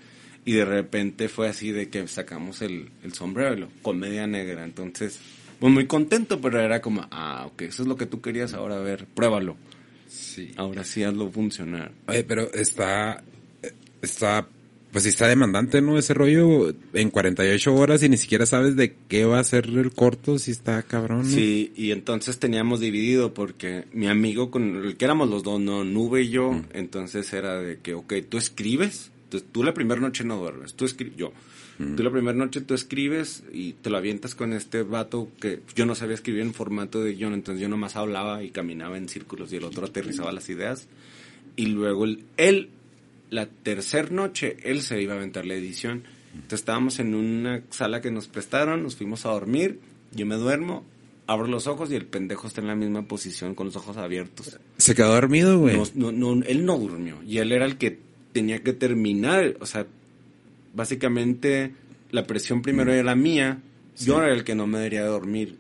Y de repente fue así de que sacamos el, el sombrero, comedia negra. Entonces, pues muy contento, pero era como, ah, ok, eso es lo que tú querías, ahora a ver, pruébalo. Sí. Ahora sí hazlo funcionar. Oye, pero está, está, pues sí está demandante, ¿no? Ese rollo en 48 horas y ni siquiera sabes de qué va a ser el corto, si está cabrón, ¿no? Sí, y entonces teníamos dividido porque mi amigo con el que éramos los dos, no, Nube y yo, entonces era de que, ok, tú escribes, entonces tú la primera noche no duermes, tú escribes, yo, tú la primera noche tú escribes y te lo avientas con este vato que yo no sabía escribir en formato de guion, entonces yo nomás hablaba y caminaba en círculos y el otro aterrizaba las ideas. Y luego el- él, la tercera noche, él se iba a aventar la edición. Entonces estábamos en una sala que nos prestaron, nos fuimos a dormir, yo me duermo, abro los ojos y el pendejo está en la misma posición con los ojos abiertos. Se quedó dormido, güey. No, no, no, él no durmió y él era el que tenía que terminar, o sea, básicamente la presión primero era mía, Yo era el que no me debería dormir.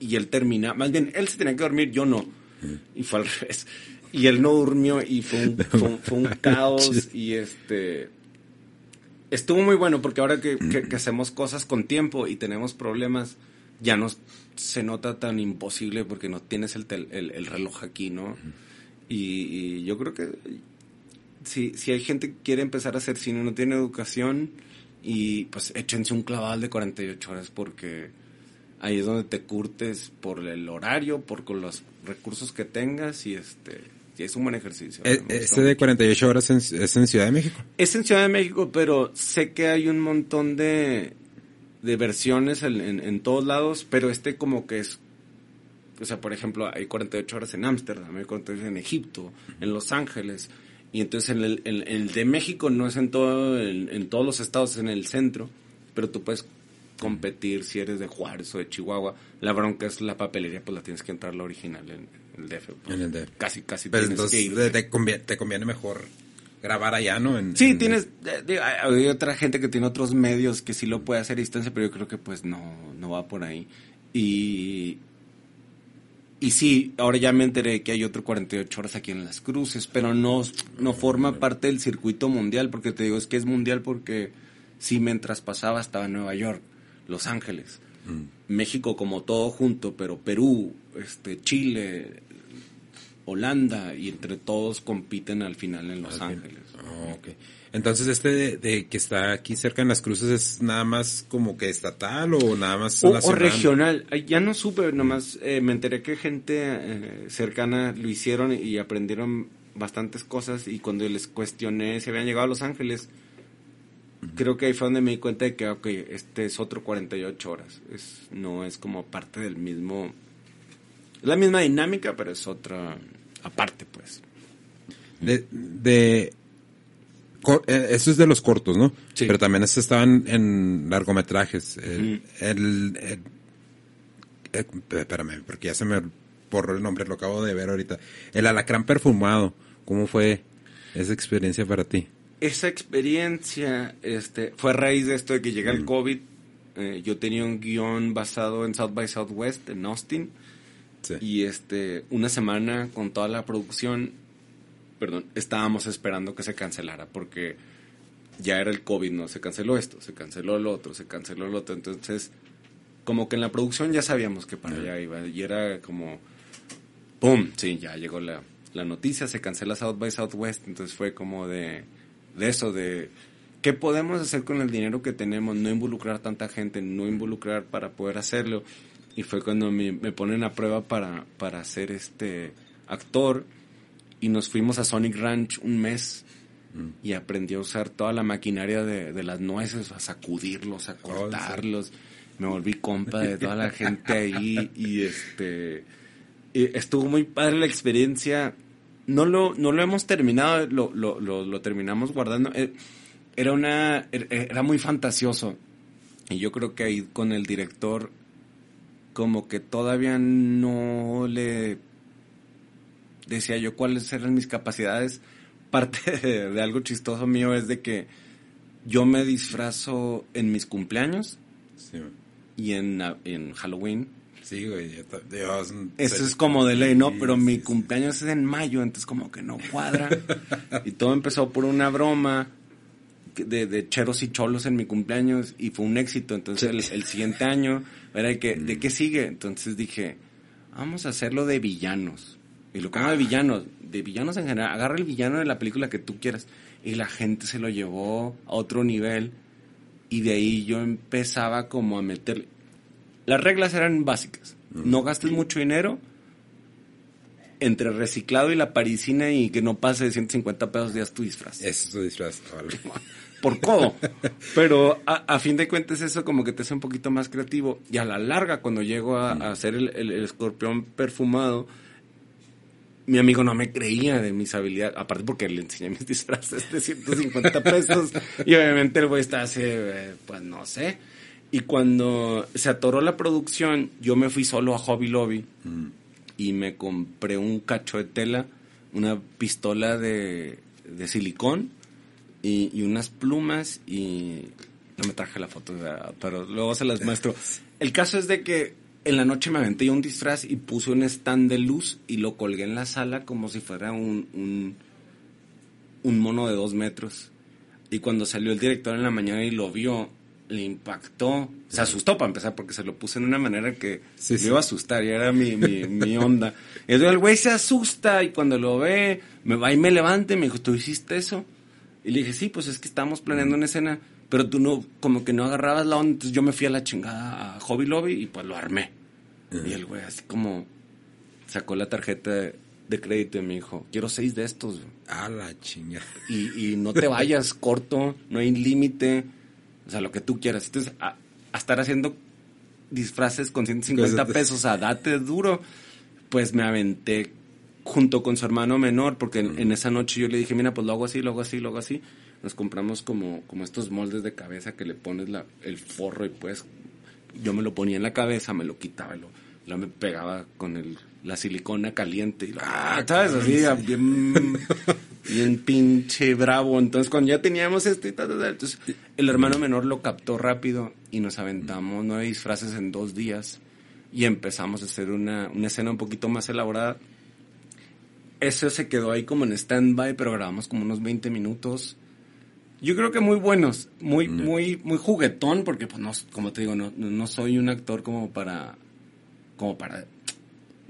Y él termina, más bien, él se tenía que dormir, yo no. Y fue al revés. Y él no durmió y fue un, fue un, fue un caos y este... Estuvo muy bueno porque ahora que, que- que hacemos cosas con tiempo y tenemos problemas, ya no se nota tan imposible porque no tienes el, tel- el, el reloj aquí, ¿no? Y, y yo creo que si, si hay gente que quiere empezar a hacer cine, no tiene educación, y pues échense un claval de 48 horas porque ahí es donde te curtes por el horario, por con los recursos que tengas y este es un buen ejercicio. E- Este de 48 horas en- es en Ciudad de México. es en Ciudad de México, pero sé que hay un montón de, de versiones en, en- en todos lados, pero este como que es, o sea, por ejemplo, hay 48 horas en Ámsterdam, hay 48 horas en Egipto, en Los Ángeles, y entonces en el, en- el de México no es en, todo, en, en todos los estados, es en el centro, pero tú puedes competir si eres de Juárez o de Chihuahua. La bronca es la papelería, pues la tienes que entrar la original en, el DF. pues. En el DF. Casi, casi Pues tienes que entonces ir. te, conviene, te conviene mejor grabar allá, ¿no? En- Sí, en- tienes, digo, hay otra gente que tiene otros medios que sí lo puede hacer a distancia, pero yo creo que pues no, no va por ahí. Y, y sí, ahora ya me enteré que hay otro 48 horas aquí en Las Cruces, pero no, no forma parte del circuito mundial, porque te digo, es que es mundial porque sí, mientras pasaba estaba en Nueva York, Los Ángeles, México como todo junto, pero Perú, este, Chile, Holanda, y entre todos compiten al final en Los. Ángeles. Ok. Entonces este de, de que está aquí cerca en las cruces es nada más como que estatal o nada más O, o regional. Ya no supe, nomás eh, me enteré que gente eh, cercana lo hicieron y aprendieron bastantes cosas y cuando les cuestioné si habían llegado a Los Ángeles, creo que ahí fue donde me di cuenta de que, ok, este es otro 48 horas. Es, no es como parte del mismo... Es la misma dinámica, pero es otra aparte, pues. De, de cor- eh, eso es de los cortos, ¿no? Sí. Pero también estos estaban en largometrajes. El- el- eh, espérame, porque ya se me borró el nombre, lo acabo de ver ahorita. El alacrán perfumado. ¿Cómo fue esa experiencia para ti? Esa experiencia este, fue a raíz de esto de que llega el COVID. Eh, yo tenía un guion basado en South by Southwest, en Austin. Sí. Y este, una semana con toda la producción, perdón, estábamos esperando que se cancelara porque ya era el COVID, ¿no? Se canceló esto, se canceló lo otro, se canceló lo otro. Entonces, como que en la producción ya sabíamos que para allá iba. Y era como, ¡pum! Sí, ya llegó la, la noticia, se cancela South by Southwest. Entonces fue como de, de eso, de qué podemos hacer con el dinero que tenemos, no involucrar tanta gente, no involucrar para poder hacerlo. Y fue cuando me, me ponen a prueba para, para ser este actor. Y nos fuimos a Sonic Ranch un mes y aprendí a usar toda la maquinaria de, de las nueces, a sacudirlos, a cortarlos. Me volví compa de toda la gente ahí y este y estuvo muy padre la experiencia. No lo, no lo hemos terminado, lo, lo, lo, lo terminamos guardando. Eh, Era una, er- era muy fantasioso. Y yo creo que ahí con el director, como que todavía no le decía yo cuáles eran mis capacidades. Parte de, de algo chistoso mío es de que yo me disfrazo en mis cumpleaños Sí, y en, en Halloween. Sí, güey. yo ta- Dios, Eso es como de ley, ¿no? Sí, Pero sí, mi sí. cumpleaños es en mayo, entonces como que no cuadra. y todo empezó por una broma de, de cheros y cholos en mi cumpleaños y fue un éxito. Entonces el, el siguiente año era de que, ¿de qué sigue? Entonces dije, vamos a hacerlo de villanos. Y lo como de villanos, de villanos en general. Agarra el villano de la película que tú quieras. Y la gente se lo llevó a otro nivel. Y de ahí yo empezaba como a meter... Las reglas eran básicas. No gastes mucho dinero entre reciclado y la parisina y que no pase de 150 pesos días tu disfraz. Es tu disfraz. Por codo. Pero a, a fin de cuentas eso como que te hace un poquito más creativo. Y a la larga, cuando llego a, a hacer el, el- el escorpión perfumado, mi amigo no me creía de mis habilidades. Aparte porque le enseñé mis disfraces de 150 pesos. y obviamente el güey está así, eh, pues no sé. Y cuando se atoró la producción, yo me fui solo a Hobby Lobby y me compré un cacho de tela, una pistola de, de silicón y, y unas plumas y No me traje la foto, pero luego se las muestro. El caso es de que en la noche me aventé un disfraz y puse un stand de luz y lo colgué en la sala como si fuera un, un, un mono de dos metros. Y cuando salió el director en la mañana y lo vio, le impactó. Se asustó para empezar porque se lo puse en una manera que Sí, iba a asustar y era mi, mi, mi onda. Y el güey se asusta y cuando lo ve, me va y me levanta y me dijo, ¿tú hiciste eso? Y le dije, sí, pues es que estábamos planeando una escena, pero tú no, como que no agarrabas la onda, entonces yo me fui a la chingada a Hobby Lobby y pues lo armé. Y el güey así como sacó la tarjeta de, de crédito y me dijo, quiero seis de estos. A la chingada. Y, y no te vayas corto, no hay límite, o sea, lo que tú quieras. Entonces, a, a estar haciendo disfraces con 150 Cosas- pesos a date duro, pues me aventé junto con su hermano menor, porque en, en esa noche yo le dije, mira, pues lo hago así, lo hago así, lo hago así. Nos compramos como, como estos moldes de cabeza que le pones la, el forro y pues yo me lo ponía en la cabeza, me lo quitaba lo, lo me pegaba con el, la silicona caliente. Y ah, ¿sabes? Así, bien, bien pinche bravo. Entonces, cuando ya teníamos este, ta, ta, ta, entonces, el hermano menor lo captó rápido y nos aventamos nueve disfraces en dos días y empezamos a hacer una, una escena un poquito más elaborada. Eso se quedó ahí como en stand-by, pero grabamos como unos 20 minutos. Yo creo que muy buenos, muy, muy, muy juguetón, porque pues no, como te digo, no, no no soy un actor como para, como para,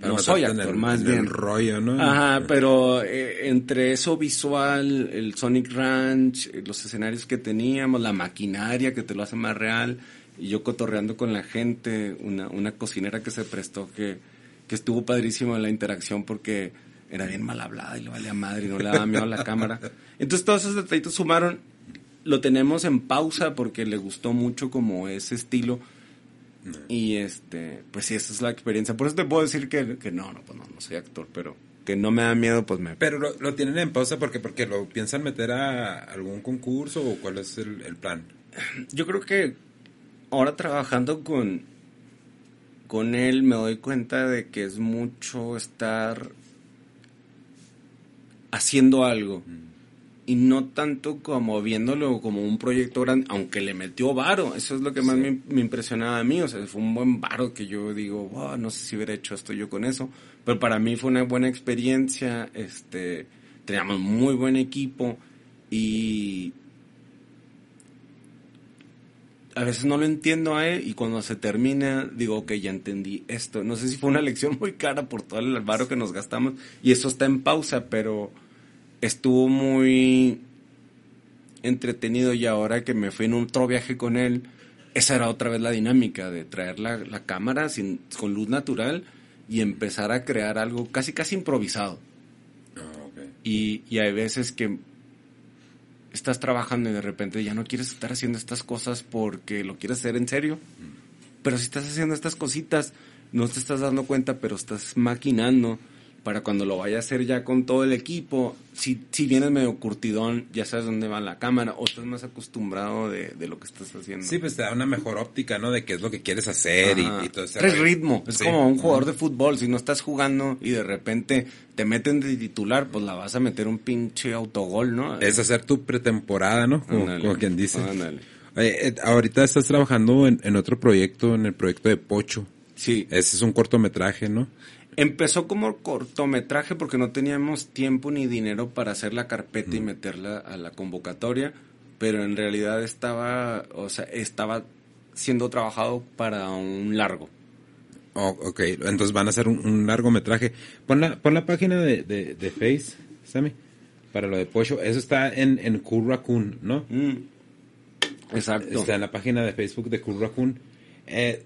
Para no soy actor, el- más en bien. rollo, ¿no? Ajá, pero eh, entre eso visual, el Sonic Ranch, eh, los escenarios que teníamos, la maquinaria que te lo hace más real, y yo cotorreando con la gente, una, una cocinera que se prestó que, que estuvo padrísimo en la interacción porque era bien mal hablada y le valía madre y no le daba miedo a la cámara. Entonces todos esos detallitos sumaron, lo tenemos en pausa porque le gustó mucho como ese estilo. Y este, pues sí, esa es la experiencia. Por eso te puedo decir que, que no, no, pues no, no soy actor, pero que no me da miedo, pues me... Pero lo, lo tienen en pausa porque porque lo piensan meter a algún concurso o cuál es el, el plan. Yo creo que ahora trabajando con, con él me doy cuenta de que es mucho estar haciendo algo. Y no tanto como viéndolo como un proyecto grande, aunque le metió varo. Eso es lo que más me, me impresionaba a mí. O sea, fue un buen varo que yo digo, wow, no sé si hubiera hecho esto yo con eso. Pero para mí fue una buena experiencia. Este, teníamos muy buen equipo y a veces no lo entiendo a él y cuando se termina digo, ok, ya entendí esto. No sé si fue una lección muy cara por todo el varo que nos gastamos y eso está en pausa, pero estuvo muy entretenido y ahora que me fui en otro viaje con él, esa era otra vez la dinámica de traer la, la cámara sin, con luz natural y empezar a crear algo casi casi improvisado. Y, y hay veces que estás trabajando y de repente ya no quieres estar haciendo estas cosas porque lo quieres hacer en serio. Pero si estás haciendo estas cositas, no te estás dando cuenta, pero estás maquinando para cuando lo vaya a hacer ya con todo el equipo. Si, si vienes medio curtidón, ya sabes dónde va la cámara o estás más acostumbrado de, de lo que estás haciendo. Sí, pues te da una mejor óptica, ¿no? De qué es lo que quieres hacer y, todo ese rollo. ritmo. Es Sí. como un jugador de fútbol. Si no estás jugando y de repente te meten de titular, pues la vas a meter un pinche autogol, ¿no? Es hacer tu pretemporada, ¿no? Como, quien dice. Ándale. Oye, eh, ahorita estás trabajando en, en otro proyecto, en el proyecto de Pocho. Sí. Ese es un cortometraje, ¿no? Empezó como cortometraje porque no teníamos tiempo ni dinero para hacer la carpeta y meterla a la convocatoria, pero en realidad estaba, o sea, estaba siendo trabajado para un largo. Oh, ok, entonces van a hacer un, un largometraje. Pon la, pon la página de, de, de Face, Sammy, para lo de Pocho. Eso está en, en Cool Raccoon, ¿no? Mm. Exacto. Está en la página de Facebook de Cool Raccoon. Eh,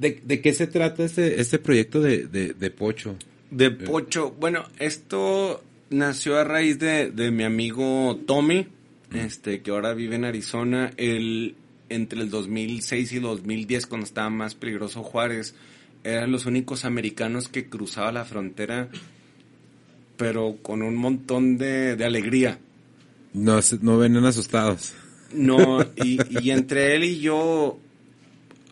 ¿de, ¿De qué se trata este, este proyecto de, de, de Pocho? De Pocho. Bueno, esto nació a raíz de, de mi amigo Tommy, este, que ahora vive en Arizona. Él, entre el 2006 y el 2010, cuando estaba más peligroso Juárez, eran los únicos americanos que cruzaba la frontera, pero con un montón de, de alegría. No, no venían asustados. No, y, y entre él y yo,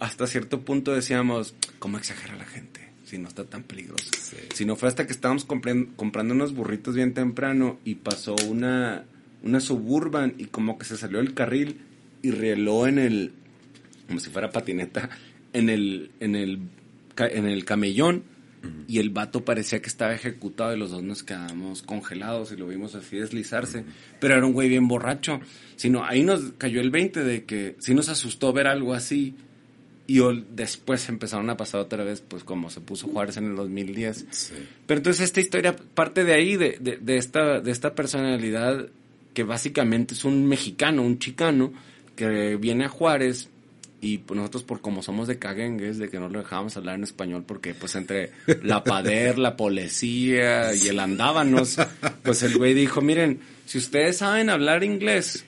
hasta cierto punto decíamos, ¿cómo exagera la gente? Si no está tan peligroso. Si no fue hasta que estábamos comprando unos burritos bien temprano y pasó una, una suburban y como que se salió del carril y rieló en el, como si fuera patineta, en el, en el, en el camellón. Y el vato parecía que estaba ejecutado y los dos nos quedamos congelados y lo vimos así deslizarse. Pero era un güey bien borracho. Sino ahí nos cayó el 20 de que sí nos asustó ver algo así. Y después empezaron a pasar otra vez, pues como se puso Juárez en el 2010. Pero entonces esta historia parte de ahí, de, de, de esta, de esta personalidad que básicamente es un mexicano, un chicano, que viene a Juárez y pues, nosotros por como somos de caguengues, de que no lo dejábamos hablar en español porque pues entre la pader, la policía y el andábanos, pues el güey dijo, miren, si ustedes saben hablar inglés,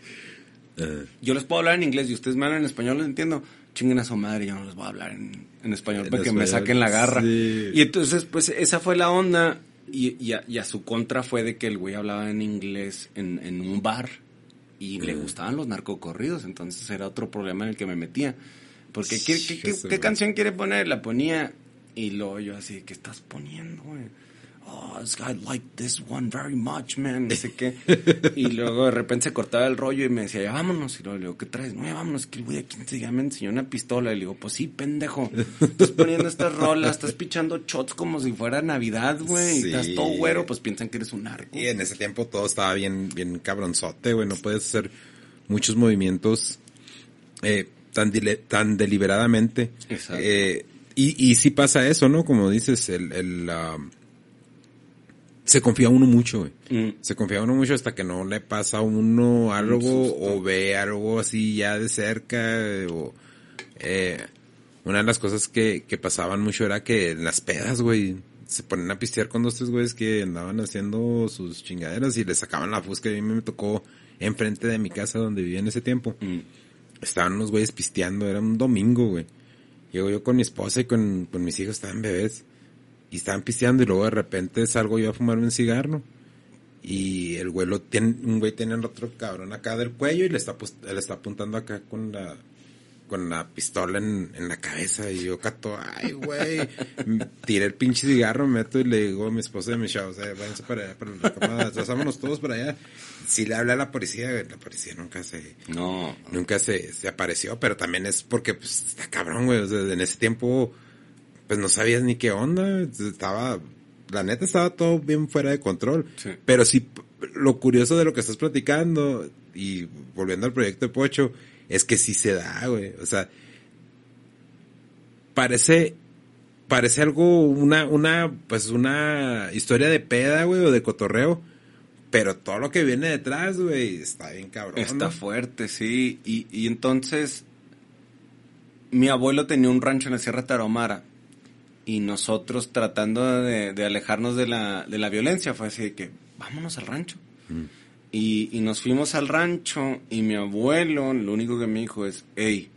Eh, yo les puedo hablar en inglés y ustedes me hablan en español, les entiendo. Chinguen a su madre, yo no les voy a hablar en, en español En para que me saquen la garra. sí. Y entonces, pues esa fue la onda. Y, y a, y a su contra fue de que el güey hablaba en inglés en, en un bar y le gustaban los narcocorridos. Entonces era otro problema en el que me metía. Porque, ¿qué, qué, canción quiere poner? La ponía y luego yo así, ¿qué estás poniendo, güey? Oh, this guy liked this one very much, man. No sé qué. Y luego de repente se cortaba el rollo y me decía, ya vámonos. Y luego le digo, ¿qué traes? No, ya vámonos. Que el güey aquí ya me enseñó una pistola. Y le digo, pues sí, pendejo. Estás poniendo estas rolas, estás pichando shots como si fuera Navidad, güey. Y estás todo güero, pues piensan que eres un narco. Y en ese tiempo todo estaba bien, bien cabronzote, güey. No puedes hacer muchos movimientos eh, tan, dile- tan deliberadamente. Exacto. Eh, y, y sí pasa eso, ¿no? Como dices, el, el, ah, se confía uno mucho, güey. Mm. Se confía uno mucho hasta que no le pasa a uno algo o ve algo así ya de cerca eh, o eh, una de las cosas que, que pasaban mucho era que en las pedas, güey, se ponen a pistear con dos tres güeyes que andaban haciendo sus chingaderas y le sacaban la fusca y a mí me tocó enfrente de mi casa donde vivía en ese tiempo. Mm. Estaban unos güeyes pisteando, era un domingo, güey. Llego yo con mi esposa y con, con mis hijos, estaban bebés. Y estaban pisteando y luego de repente salgo yo a fumar un cigarro. Y el güey lo tiene, un güey tiene al otro cabrón acá del cuello y le está, le está apuntando acá con la, con la pistola en, en la cabeza. Y yo cato, ay, güey. Tiré el pinche cigarro, me meto y le digo a mi esposa y a mi chavo, o sea, váyanse para allá, para la cama, atrás, vámonos todos para allá. Sí le hablé a la policía, la policía nunca se, No. nunca se, se apareció, pero también es porque pues, está cabrón, güey. O sea, en ese tiempo, pues no sabías ni qué onda. Estaba, la neta estaba todo bien fuera de control. Sí. Pero sí, lo curioso de lo que estás platicando, y volviendo al proyecto de Pocho, es que sí se da, güey. O sea, parece, parece algo, una, una, pues una historia de peda, güey, o de cotorreo. Pero todo lo que viene detrás, güey, está bien cabrón. Está ¿no? fuerte, sí. Y, y entonces, mi abuelo tenía un rancho en la Sierra Tarahumara. Y nosotros tratando de, de alejarnos de la, de la violencia, fue así de que, vámonos al rancho. Y, y nos fuimos al rancho y mi abuelo lo único que me dijo es, hey,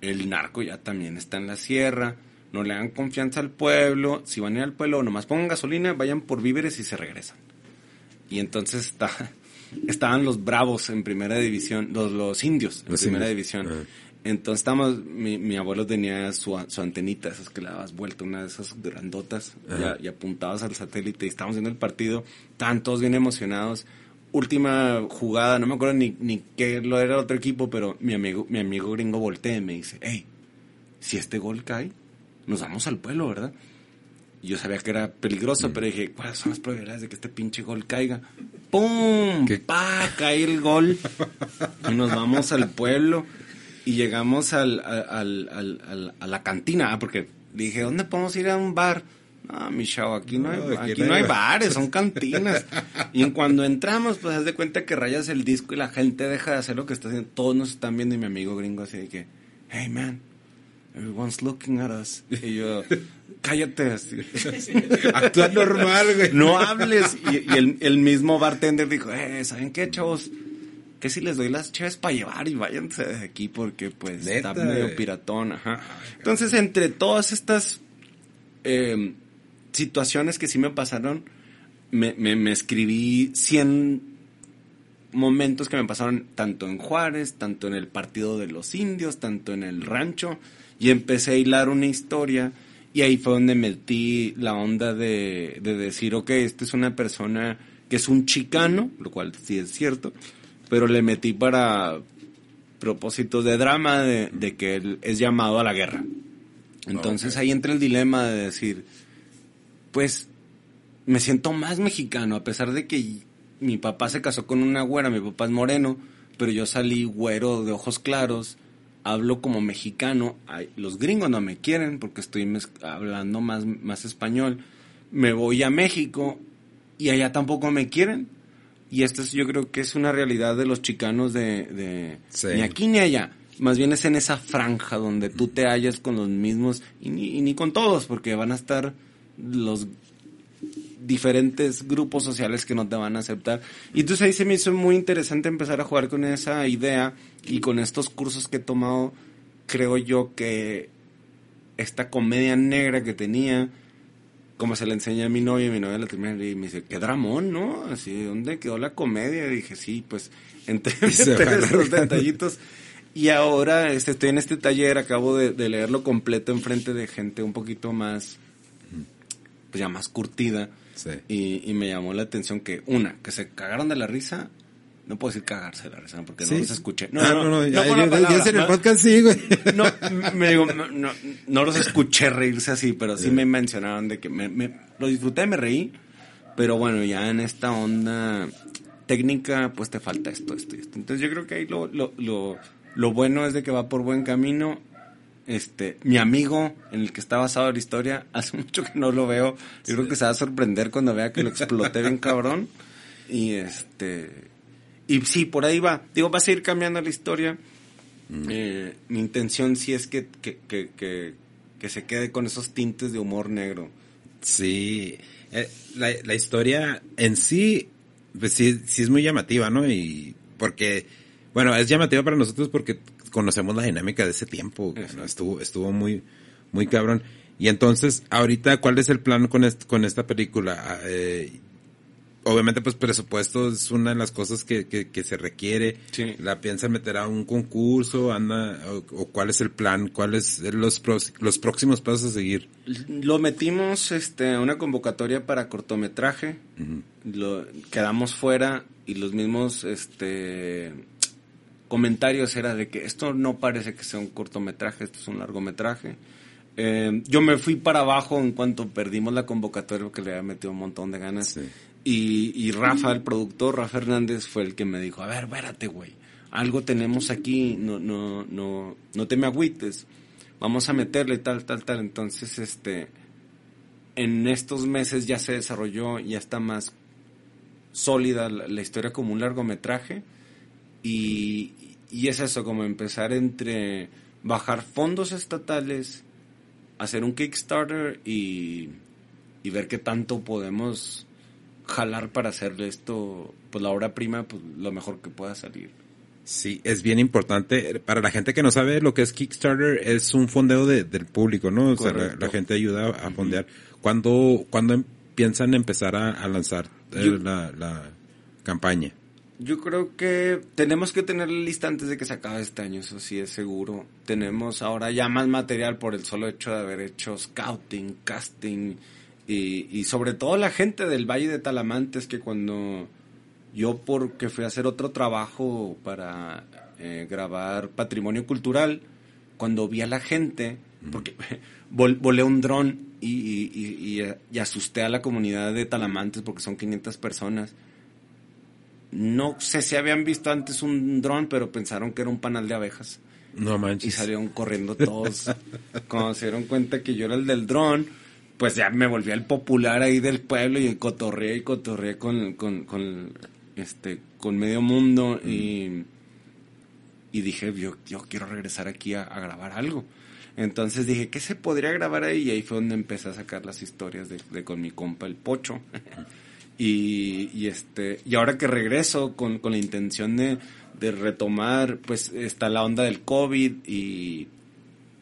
el narco ya también está en la sierra, no le hagan confianza al pueblo, si van a ir al pueblo nomás pongan gasolina, vayan por víveres y se regresan. Y entonces está, estaban los bravos en primera división, los, los indios en Los primera indios. división. Ajá. Entonces estamos, mi, mi abuelo tenía su, su antenita, esas que le dabas vuelta, una de esas grandotas, y, y apuntabas al satélite y estábamos viendo el partido, estaban todos bien emocionados. Última jugada, no me acuerdo ni, ni qué lo era el otro equipo, pero mi amigo, mi amigo gringo voltea y me dice, hey, si este gol cae, nos vamos al pueblo, ¿verdad? Y yo sabía que era peligroso, pero dije, ¿cuáles son las probabilidades de que este pinche gol caiga? ¡Pum! ¿Qué? ¡Pa! Cae el gol. y nos vamos al pueblo. Y llegamos al, al, al, a la cantina, ah, porque dije, ¿dónde podemos ir a un bar? No, mi chavo, aquí no hay, No, aquí aquí no hay hay- bares, son cantinas. y en cuando entramos, pues haz de cuenta que rayas el disco y la gente deja de hacer lo que está haciendo. Todos nos están viendo y mi amigo gringo así de que, hey man, everyone's looking at us. Y yo, cállate así. Actúa normal, güey. No hables. Y, y el, el mismo bartender dijo, eh, ¿saben qué, chavos? Que si les doy las chaves para llevar y váyanse de aquí porque pues Neta, está medio piratón, ajá. Entonces, entre todas estas eh, situaciones que sí me pasaron, me, me, me escribí 100 momentos que me pasaron tanto en Juárez, tanto en el partido de los indios, tanto en el rancho, y empecé a hilar una historia, y ahí fue donde metí la onda de, de decir, ok, esta es una persona que es un chicano, lo cual sí es cierto, pero le metí para propósitos de drama de, de que él es llamado a la guerra. Entonces ahí entra el dilema de decir, pues me siento más mexicano, a pesar de que mi papá se casó con una güera, mi papá es moreno, pero yo salí güero de ojos claros, hablo como mexicano, Ay, los gringos no me quieren porque estoy hablando más, más español, me voy a México y allá tampoco me quieren. Y esto es, yo creo que es una realidad de los chicanos de, de Sí. ni aquí ni allá. Más bien es en esa franja donde tú te hallas con los mismos y ni, y ni con todos, porque van a estar los diferentes grupos sociales que no te van a aceptar. Y entonces ahí se me hizo muy interesante empezar a jugar con esa idea y con estos cursos que he tomado, creo yo que esta comedia negra que tenía, como se le enseña a mi novia, mi novia la termina y me dice, qué dramón, ¿no? Así, ¿dónde quedó la comedia? Y dije, sí, pues, entre alargando. detallitos. Y ahora este, estoy en este taller, acabo de, de leerlo completo enfrente de gente un poquito más, pues ya más curtida. Sí. Y, y me llamó la atención que, una, que se cagaron de la risa. No puedo decir cagarse la risa, porque no los escuché. Ah, no, no, ya, en el ¿no? podcast sí, güey. No, me digo, no, no, no los escuché reírse así, pero sí me mencionaron de que me, me- lo disfruté, me reí, pero bueno, ya en esta onda técnica, pues te falta esto, esto y esto. Entonces yo creo que ahí lo, lo, lo, lo bueno es de que va por buen camino. Este, mi amigo en el que está basado la historia, hace mucho que no lo veo. Yo creo que se va a sorprender cuando vea que lo exploté bien cabrón. Y este, y sí, por ahí va. Digo, va a seguir cambiando la historia. Eh, mi intención sí es que, que, que, que, que se quede con esos tintes de humor negro. Sí, eh, la, la historia en sí, pues sí, sí es muy llamativa, ¿no? Y porque, bueno, es llamativa para nosotros porque conocemos la dinámica de ese tiempo, ¿no? estuvo, estuvo muy, muy cabrón. Y entonces, ahorita, ¿cuál es el plan con, est- con esta película? Ah, eh, obviamente, pues presupuesto es una de las cosas que, que, que se requiere. Sí. ¿La piensan meter a un concurso? anda o, o cuál es el plan? ¿Cuáles son los, pros- los próximos pasos a seguir? Lo metimos este, a una convocatoria para cortometraje. Lo, quedamos fuera y los mismos este, comentarios era de que esto no parece que sea un cortometraje, esto es un largometraje. Eh, yo me fui para abajo en cuanto perdimos la convocatoria porque le había metido un montón de ganas. Sí. Y, y Rafa, el productor, Rafa Hernández, fue el que me dijo, a ver, espérate, güey, algo tenemos aquí, no, no, no, no te me agüites, vamos a meterle tal, tal, tal. Entonces, este, en estos meses ya se desarrolló, ya está más sólida la, la historia como un largometraje. Y, y es eso, como empezar entre bajar fondos estatales, hacer un Kickstarter y, y ver qué tanto podemos jalar para hacerle esto, pues la obra prima, pues lo mejor que pueda salir. Sí, es bien importante. Para la gente que no sabe lo que es Kickstarter, es un fondeo de- del público, ¿no? O sea, la, Correcto. la gente ayuda a fondear. ¿Cuándo, cuándo em- piensan empezar a, a lanzar eh, Yo- la, la campaña? Yo creo que tenemos que tener la lista antes de que se acabe este año, eso sí es seguro. Tenemos ahora ya más material por el solo hecho de haber hecho scouting, casting y, y sobre todo la gente del Valle de Talamantes que cuando yo porque fui a hacer otro trabajo para eh, grabar patrimonio cultural, cuando vi a la gente, porque vol- volé un dron y, y- y- y- y asusté a la comunidad de Talamantes porque son 500 personas. No sé si habían visto antes un dron, pero pensaron que era un panal de abejas. No Y manches. salieron corriendo todos. Cuando se dieron cuenta que yo era el del dron, pues ya me volví el popular ahí del pueblo y cotorreé y cotorreé con, con, con, este, con medio mundo y, y dije, yo, yo quiero regresar aquí a, a grabar algo. Entonces dije, ¿qué se podría grabar ahí? Y ahí fue donde empecé a sacar las historias de, de con mi compa el Pocho. y, y este, y ahora que regreso con, con la intención de, de retomar, pues está la onda del COVID y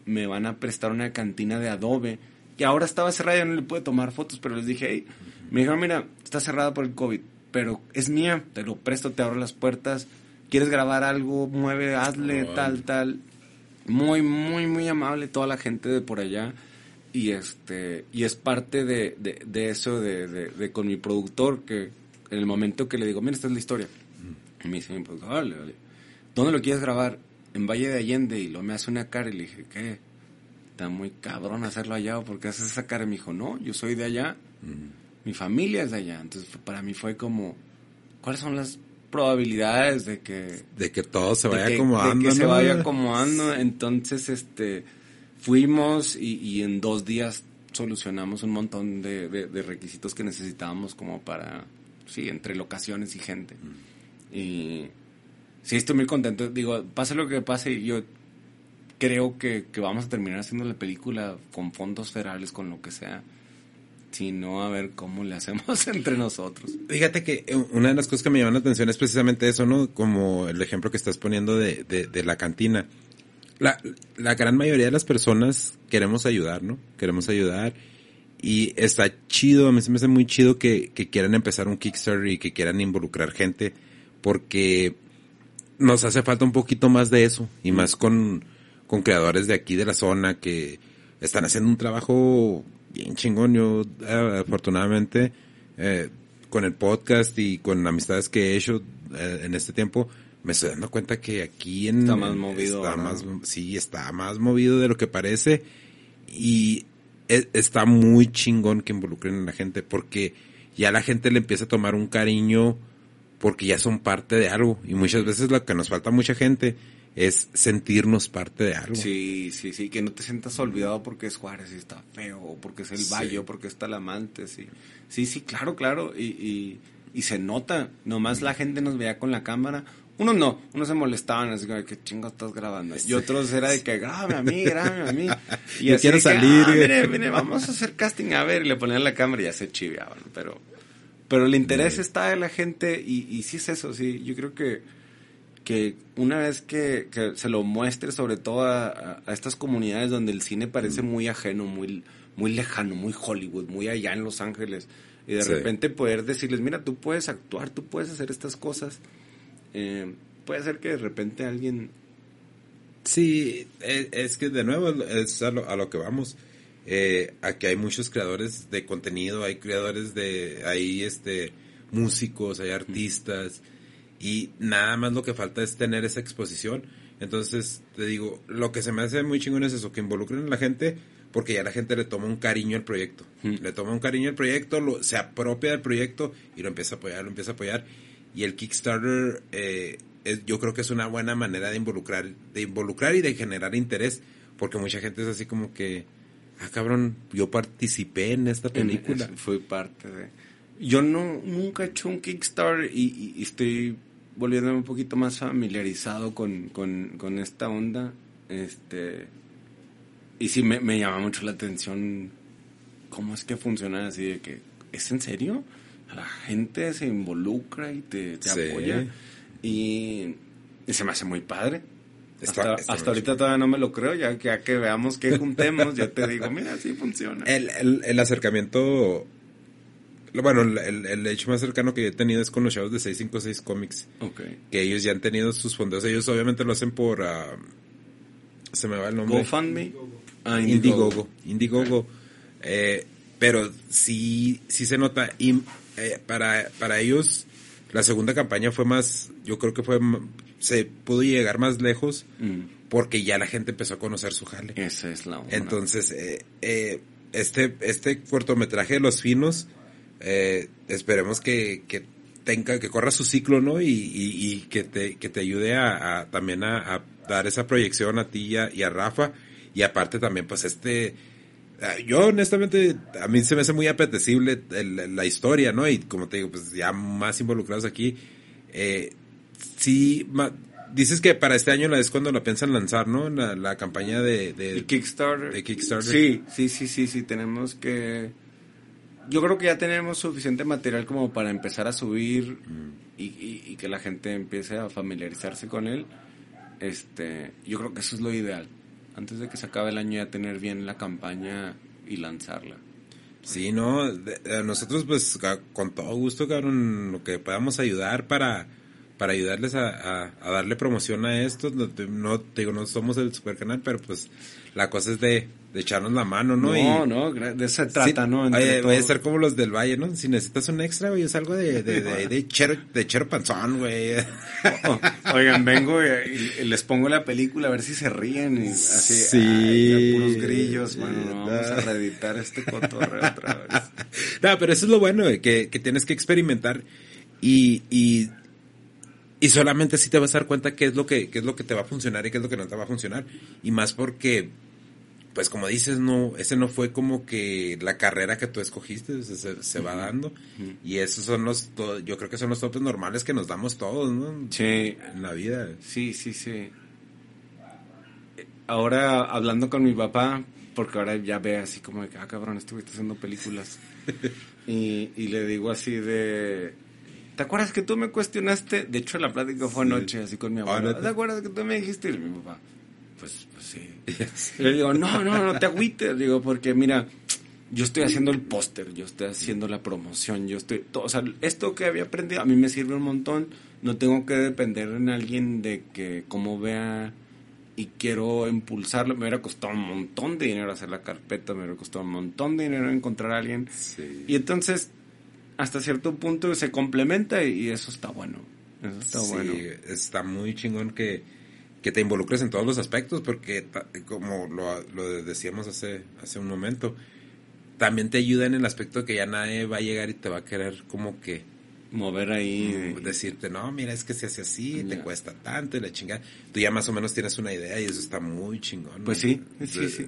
me van a prestar una cantina de adobe. Y ahora estaba cerrada, ya no le pude tomar fotos, pero les dije, hey, me dijeron, mira, está cerrada por el COVID, pero es mía, te lo presto, te abro las puertas, quieres grabar algo, mueve, hazle, tal, tal. Muy, muy, muy amable toda la gente de por allá. Y este, y es parte de, de, de eso de, de, de con mi productor, que en el momento que le digo, mira, esta es la historia. Y me dice mi productor, vale, vale. ¿Dónde lo quieres grabar? en Valle de Allende y lo me hace una cara y le dije, ¿qué? Está muy cabrón hacerlo allá, ¿o por qué haces esa cara? Y me dijo, no, yo soy de allá, mi familia es de allá. Entonces para mí fue como, ¿cuáles son las probabilidades de que... De que todo se vaya de que- acomodando. de que se vaya acomodando. Entonces, este, fuimos y, y en dos días solucionamos un montón de, de- de requisitos que necesitábamos como para, sí, entre locaciones y gente. Y sí, estoy muy contento. Digo, pase lo que pase, yo creo que, que vamos a terminar haciendo la película con fondos federales, con lo que sea. Si no, a ver cómo le hacemos entre nosotros. Fíjate que eh, una de las cosas que me llaman la atención es precisamente eso, ¿no? Como el ejemplo que estás poniendo de, de, de la cantina. La, la gran mayoría de las personas queremos ayudar, ¿no? Queremos ayudar. Y está chido, a mí se me hace muy chido que, que quieran empezar un Kickstarter y que quieran involucrar gente, porque nos hace falta un poquito más de eso, y más con, con creadores de aquí de la zona que están haciendo un trabajo bien chingón. Yo, eh, afortunadamente, eh, con el podcast y con amistades que he hecho eh, en este tiempo, me estoy dando cuenta que aquí en... Está más movido, está más, sí, está más movido de lo que parece. Y e- está muy chingón que involucren a la gente porque ya la gente le empieza a tomar un cariño porque ya son parte de algo. Y muchas veces lo que nos falta a mucha gente es sentirnos parte de algo. Sí, sí, sí, que no te sientas olvidado porque es Juárez y está feo, o porque es el Sí. Valle, o porque está Talamante, sí. Sí, sí, claro, claro, y, y, y se nota, nomás la gente nos veía con la cámara. Unos no, unos se molestaban, así como, ¿qué chingo estás grabando? Y otros era de que, grábame a mí, grábame a mí. Y Yo así quiero de que, salir, "Ah, güey". mire, mire, vamos a hacer casting, a ver, y le ponían la cámara y ya se chiveaban, pero... Pero el interés está de la gente y, y sí es eso, sí, yo creo que que una vez que, que se lo muestre sobre todo a, estas comunidades donde el cine parece muy ajeno, muy, muy lejano, muy Hollywood, muy allá en Los Ángeles, y de Sí. repente poder decirles, mira, tú puedes actuar, tú puedes hacer estas cosas, eh, puede ser que de repente alguien... Sí, es, es que de nuevo es a lo, a lo que vamos. Eh, aquí hay muchos creadores de contenido, hay creadores de, hay este, músicos, hay artistas, y nada más lo que falta es tener esa exposición. Entonces, te digo, lo que se me hace muy chingón es eso, que involucren a la gente, porque ya la gente le toma un cariño al proyecto. Mm. Le toma un cariño al proyecto, lo, se apropia del proyecto y lo empieza a apoyar, lo empieza a apoyar. Y el Kickstarter, eh, es- yo creo que es una buena manera de involucrar, de involucrar y de generar interés, porque mucha gente es así como que, ah cabrón, yo participé en esta película. en- fue parte de... Yo no, nunca he hecho un Kickstarter y, y- y estoy volviéndome un poquito más familiarizado con, con, con esta onda. Este, y sí me, me llama mucho la atención cómo es que funciona así de que, ¿es en serio? La gente se involucra y te, te Sí. apoya. Y, y se me hace muy padre. Está- hasta está hasta ahorita todavía no me lo creo, ya que, ya que veamos que juntemos, ya te digo, mira, sí funciona. El, el, el acercamiento, bueno, el, el- hecho más cercano que yo he tenido es con los chavos de 656 Comics, Ok. que ellos ya han tenido sus fondos, ellos obviamente lo hacen por, ah, se me va el nombre. GoFundMe. Ah, Indiegogo. Indiegogo. Eh, pero sí, sí se nota. Y eh, para, para ellos, la segunda campaña fue más, yo creo que fue, se pudo llegar más lejos Mm, porque ya la gente empezó a conocer su jale. esa es la onda. Entonces, eh, eh, este, este cortometraje de Los Finos, eh, esperemos que, que tenga, que corra su ciclo, ¿no? Y, y, y que te, que te ayude a, a- también a, a dar esa proyección a ti y a, y a Rafa. Y aparte también, pues este, ah, yo honestamente, a mí se me hace muy apetecible el- la historia, ¿no? Y como te digo, pues ya más involucrados aquí, eh, sí, ma- dices que para este año la es cuando la piensan lanzar, ¿no? La, la campaña de, de, ¿Y Kickstarter? de Kickstarter. Sí, sí, sí, sí, sí, tenemos que... Yo creo que ya tenemos suficiente material como para empezar a subir y, y- que la gente empiece a familiarizarse con él. Este, yo creo que eso es lo ideal. Antes de que se acabe el año ya tener bien la campaña y lanzarla. Sí, no, eh, nosotros pues con todo gusto, lo que podamos ayudar para, para ayudarles a, a, a darle promoción a esto. No, no, te digo, no somos el super canal, pero pues la cosa es de, de echarnos la mano, ¿no? No, Y- no, de eso se trata, Sí, ¿no? Oye, voy a ser como los del Valle, ¿no? Si necesitas un extra, güey, es algo de, de, de, de chero, de chero panzón, güey. Oigan, vengo y, y les pongo la película a ver si se ríen y así, Sí. ay, puros grillos, bueno, no vamos a reeditar este cotorreo otra vez. No, pero eso es lo bueno, güey, que, que tienes que experimentar y, y, y solamente así te vas a dar cuenta qué es lo que, qué es lo que te va a funcionar y qué es lo que no te va a funcionar. Y más porque, pues como dices, no, ese no fue como que la carrera que tú escogiste, se, se- se va dando. Y esos son los, yo creo que son los topes normales que nos damos todos, ¿no? Sí, En la vida. sí, sí, sí. Ahora hablando con mi papá, porque ahora ya ve así como de que, ah, cabrón, estuviste haciendo películas. y, y le digo así de, ¿te acuerdas que tú me cuestionaste? De hecho, la plática fue anoche, así con mi abuelo. ¿Te acuerdas que tú me dijiste? Y mi papá, pues, le digo, no, no, no te agüites, digo, porque mira, yo estoy haciendo el póster, yo estoy haciendo la promoción, yo estoy, todo, o sea, esto que había aprendido a mí me sirve un montón, no tengo que depender en alguien de que como vea y quiero impulsarlo, me hubiera costado un montón de dinero hacer la carpeta, me hubiera costado un montón de dinero encontrar a alguien, Sí. y entonces, hasta cierto punto se complementa y, y eso está bueno, eso está Sí, bueno. está muy chingón que, que te involucres en todos los aspectos, porque como lo, lo decíamos hace, hace un momento, también te ayuda en el aspecto de que ya nadie va a llegar y te va a querer como que Mover ahí... mm, decirte, no, mira, es que se hace así, te cuesta tanto y la chingada. Tú ya más o menos tienes una idea y eso está muy chingón. Pues sí, sí, sí.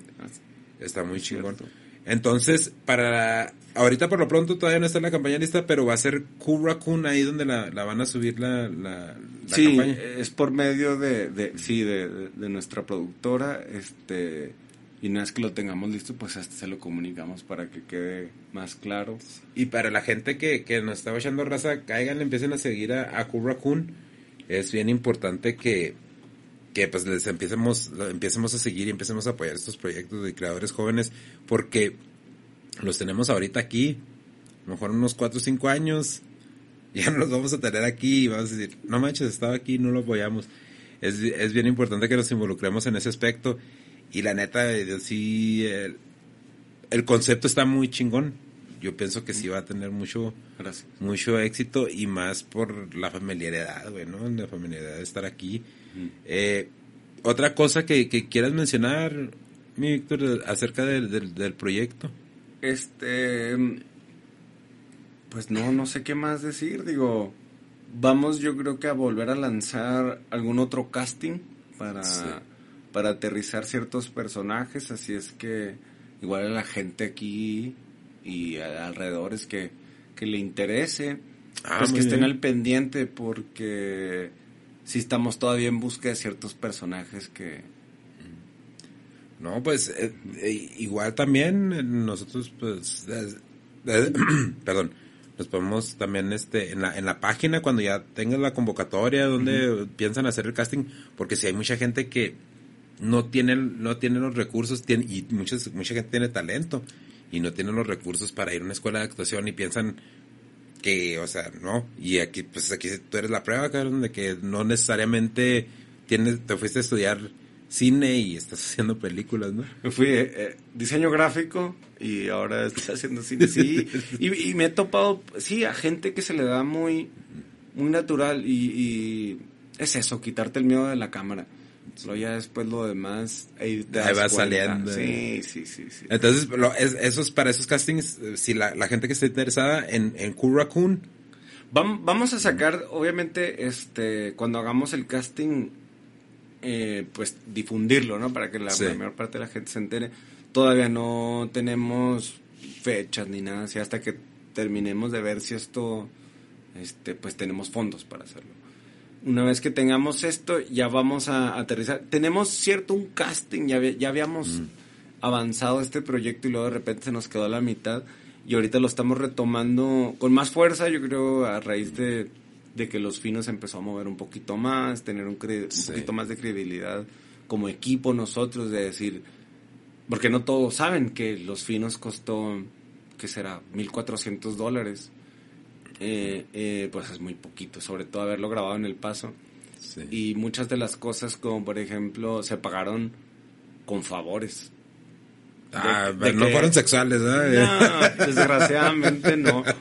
Está muy Es chingón. cierto. Entonces, para ahorita por lo pronto todavía no está en la campaña lista, pero va a ser Raccoon ahí donde la, la van a subir la, la, la sí, campaña. es por medio de, de sí, de, de- de nuestra productora, este, y una vez que lo tengamos listo, pues hasta se lo comunicamos para que quede más claro. Y para la gente que, que nos está echando raza, caigan, empiecen a seguir a, a Raccoon. Es bien importante que, que pues les empecemos, empecemos a seguir y empecemos a apoyar estos proyectos de creadores jóvenes, porque los tenemos ahorita aquí, a lo mejor unos 4 o 5 años, ya no los vamos a tener aquí y vamos a decir, no manches, estaba aquí, no lo apoyamos. Es, es bien importante que nos involucremos en ese aspecto. Y la neta, eh, sí, el, el concepto está muy chingón. Yo pienso que sí va a tener mucho, Gracias. mucho éxito y más por la familiaridad, güey, ¿no? La familiaridad de estar aquí. Eh, otra cosa que, que quieras mencionar, mi Víctor, acerca del, del, del proyecto. Este, pues no, no sé qué más decir, digo, vamos yo creo que a volver a lanzar algún otro casting para, Sí. para aterrizar ciertos personajes, así es que igual a la gente aquí y a- alrededores que, que le interese, Ah, pues que estén bien. al pendiente porque si estamos todavía en busca de ciertos personajes que, No, pues eh, eh, igual también eh, nosotros, pues, eh, perdón, nos podemos también este en la en la página cuando ya tengas la convocatoria donde piensan hacer el casting, porque si hay mucha gente que no tiene no tiene los recursos tiene, y muchas mucha gente tiene talento y no tienen los recursos para ir a una escuela de actuación y piensan que, o sea, no, y aquí, pues aquí tú eres la prueba, cabrón, de que no necesariamente tienes, te fuiste a estudiar cine y estás haciendo películas, ¿no? Me fui eh, eh, diseño gráfico y ahora estoy haciendo cine. Sí, y, y me he topado, sí, a gente que se le da muy, muy natural y, y es eso, quitarte el miedo de la cámara. Ya después lo demás, ahí, te Ahí das va cuenta. saliendo. Sí, sí, sí, sí. Entonces, lo, es, esos, para esos castings, eh, si la, la gente que esté interesada en, en Cool Raccoon, Vam- Vamos a sacar, obviamente, este, cuando hagamos el casting, eh, pues difundirlo, ¿no? Para que la, Sí. la mayor parte de la gente se entere. Todavía no tenemos fechas ni nada, así hasta que terminemos de ver si esto, este, pues tenemos fondos para hacerlo. Una vez que tengamos esto, ya vamos a aterrizar. Tenemos cierto un casting, ya, ya habíamos avanzado este proyecto y luego de repente se nos quedó a la mitad y ahorita lo estamos retomando con más fuerza, yo creo, a raíz de, de que los finos empezó a mover un poquito más, tener un, cre- un Sí. poquito más de credibilidad como equipo nosotros, de decir, porque no todos saben que los finos costó, ¿qué será? 1.400 dólares. Eh, eh, pues es muy poquito, sobre todo haberlo grabado en El Paso. Sí. Y muchas de las cosas, como por ejemplo, se pagaron con favores. Ah, de pero no fueron sexuales, ¿verdad? No, desgraciadamente no.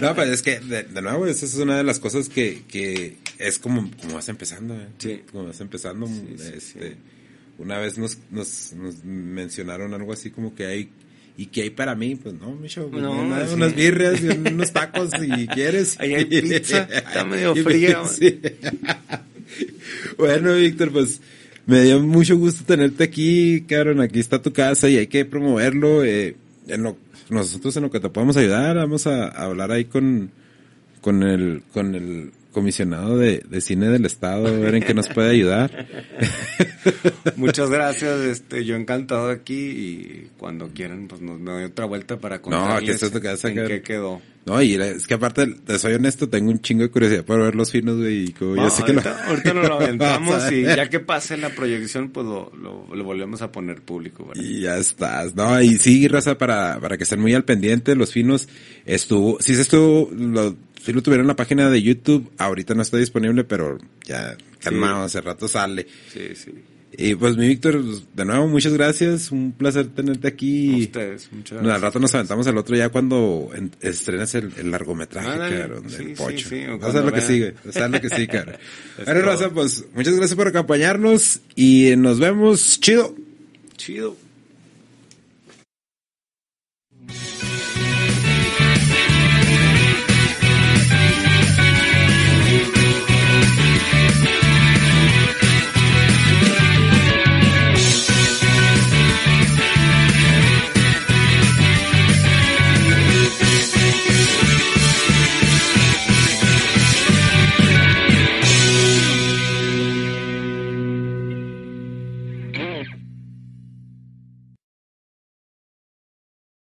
No, pero es que, de, de nuevo, esa es una de las cosas que, que es como, como vas empezando, ¿eh? Sí. Como vas empezando, sí, este, sí. una vez nos, nos, nos mencionaron algo así como que hay, ¿y qué hay para mí? Pues no, Micho, pues, No, nada, sí. unas birrias y unos tacos si quieres. Ahí hay pizza, está medio fría. sí. bueno, Víctor, pues me dio mucho gusto tenerte aquí, cabrón, aquí está tu casa y hay que promoverlo, eh, en lo, nosotros en lo que te podamos ayudar, vamos a, a hablar ahí con, con el, con el comisionado de, de cine del estado, a ver en qué nos puede ayudar. Muchas gracias, este, yo encantado aquí y cuando quieran, pues nos me doy otra vuelta para contarles tu casa, en qué quedó. No, y es que aparte, te soy honesto, tengo un chingo de curiosidad por ver los finos, güey, y como No, yo sé que lo... ahorita, nos lo aventamos y ya que pase la proyección, pues lo, lo, lo volvemos a poner público. ¿verdad? Y ya estás, no, y sí, raza, para, para que estén muy al pendiente, los finos, estuvo, sí se estuvo, lo, sí lo tuvieron en la página de YouTube, ahorita no está disponible, pero ya, calmado, hace rato sale. Sí, sí. Y pues mi Víctor, de nuevo, muchas gracias, un placer tenerte A aquí. ustedes, muchas No, al gracias. rato nos aventamos al otro ya cuando en- estrenas el, el largometraje, Ándale, cabrón, sí, del sí, pocho. sí, Vas a ver lo que sigue, vas a ver lo que sigue, cabrón. Bueno. Raza, pues muchas gracias por acompañarnos y nos vemos. Chido. Chido.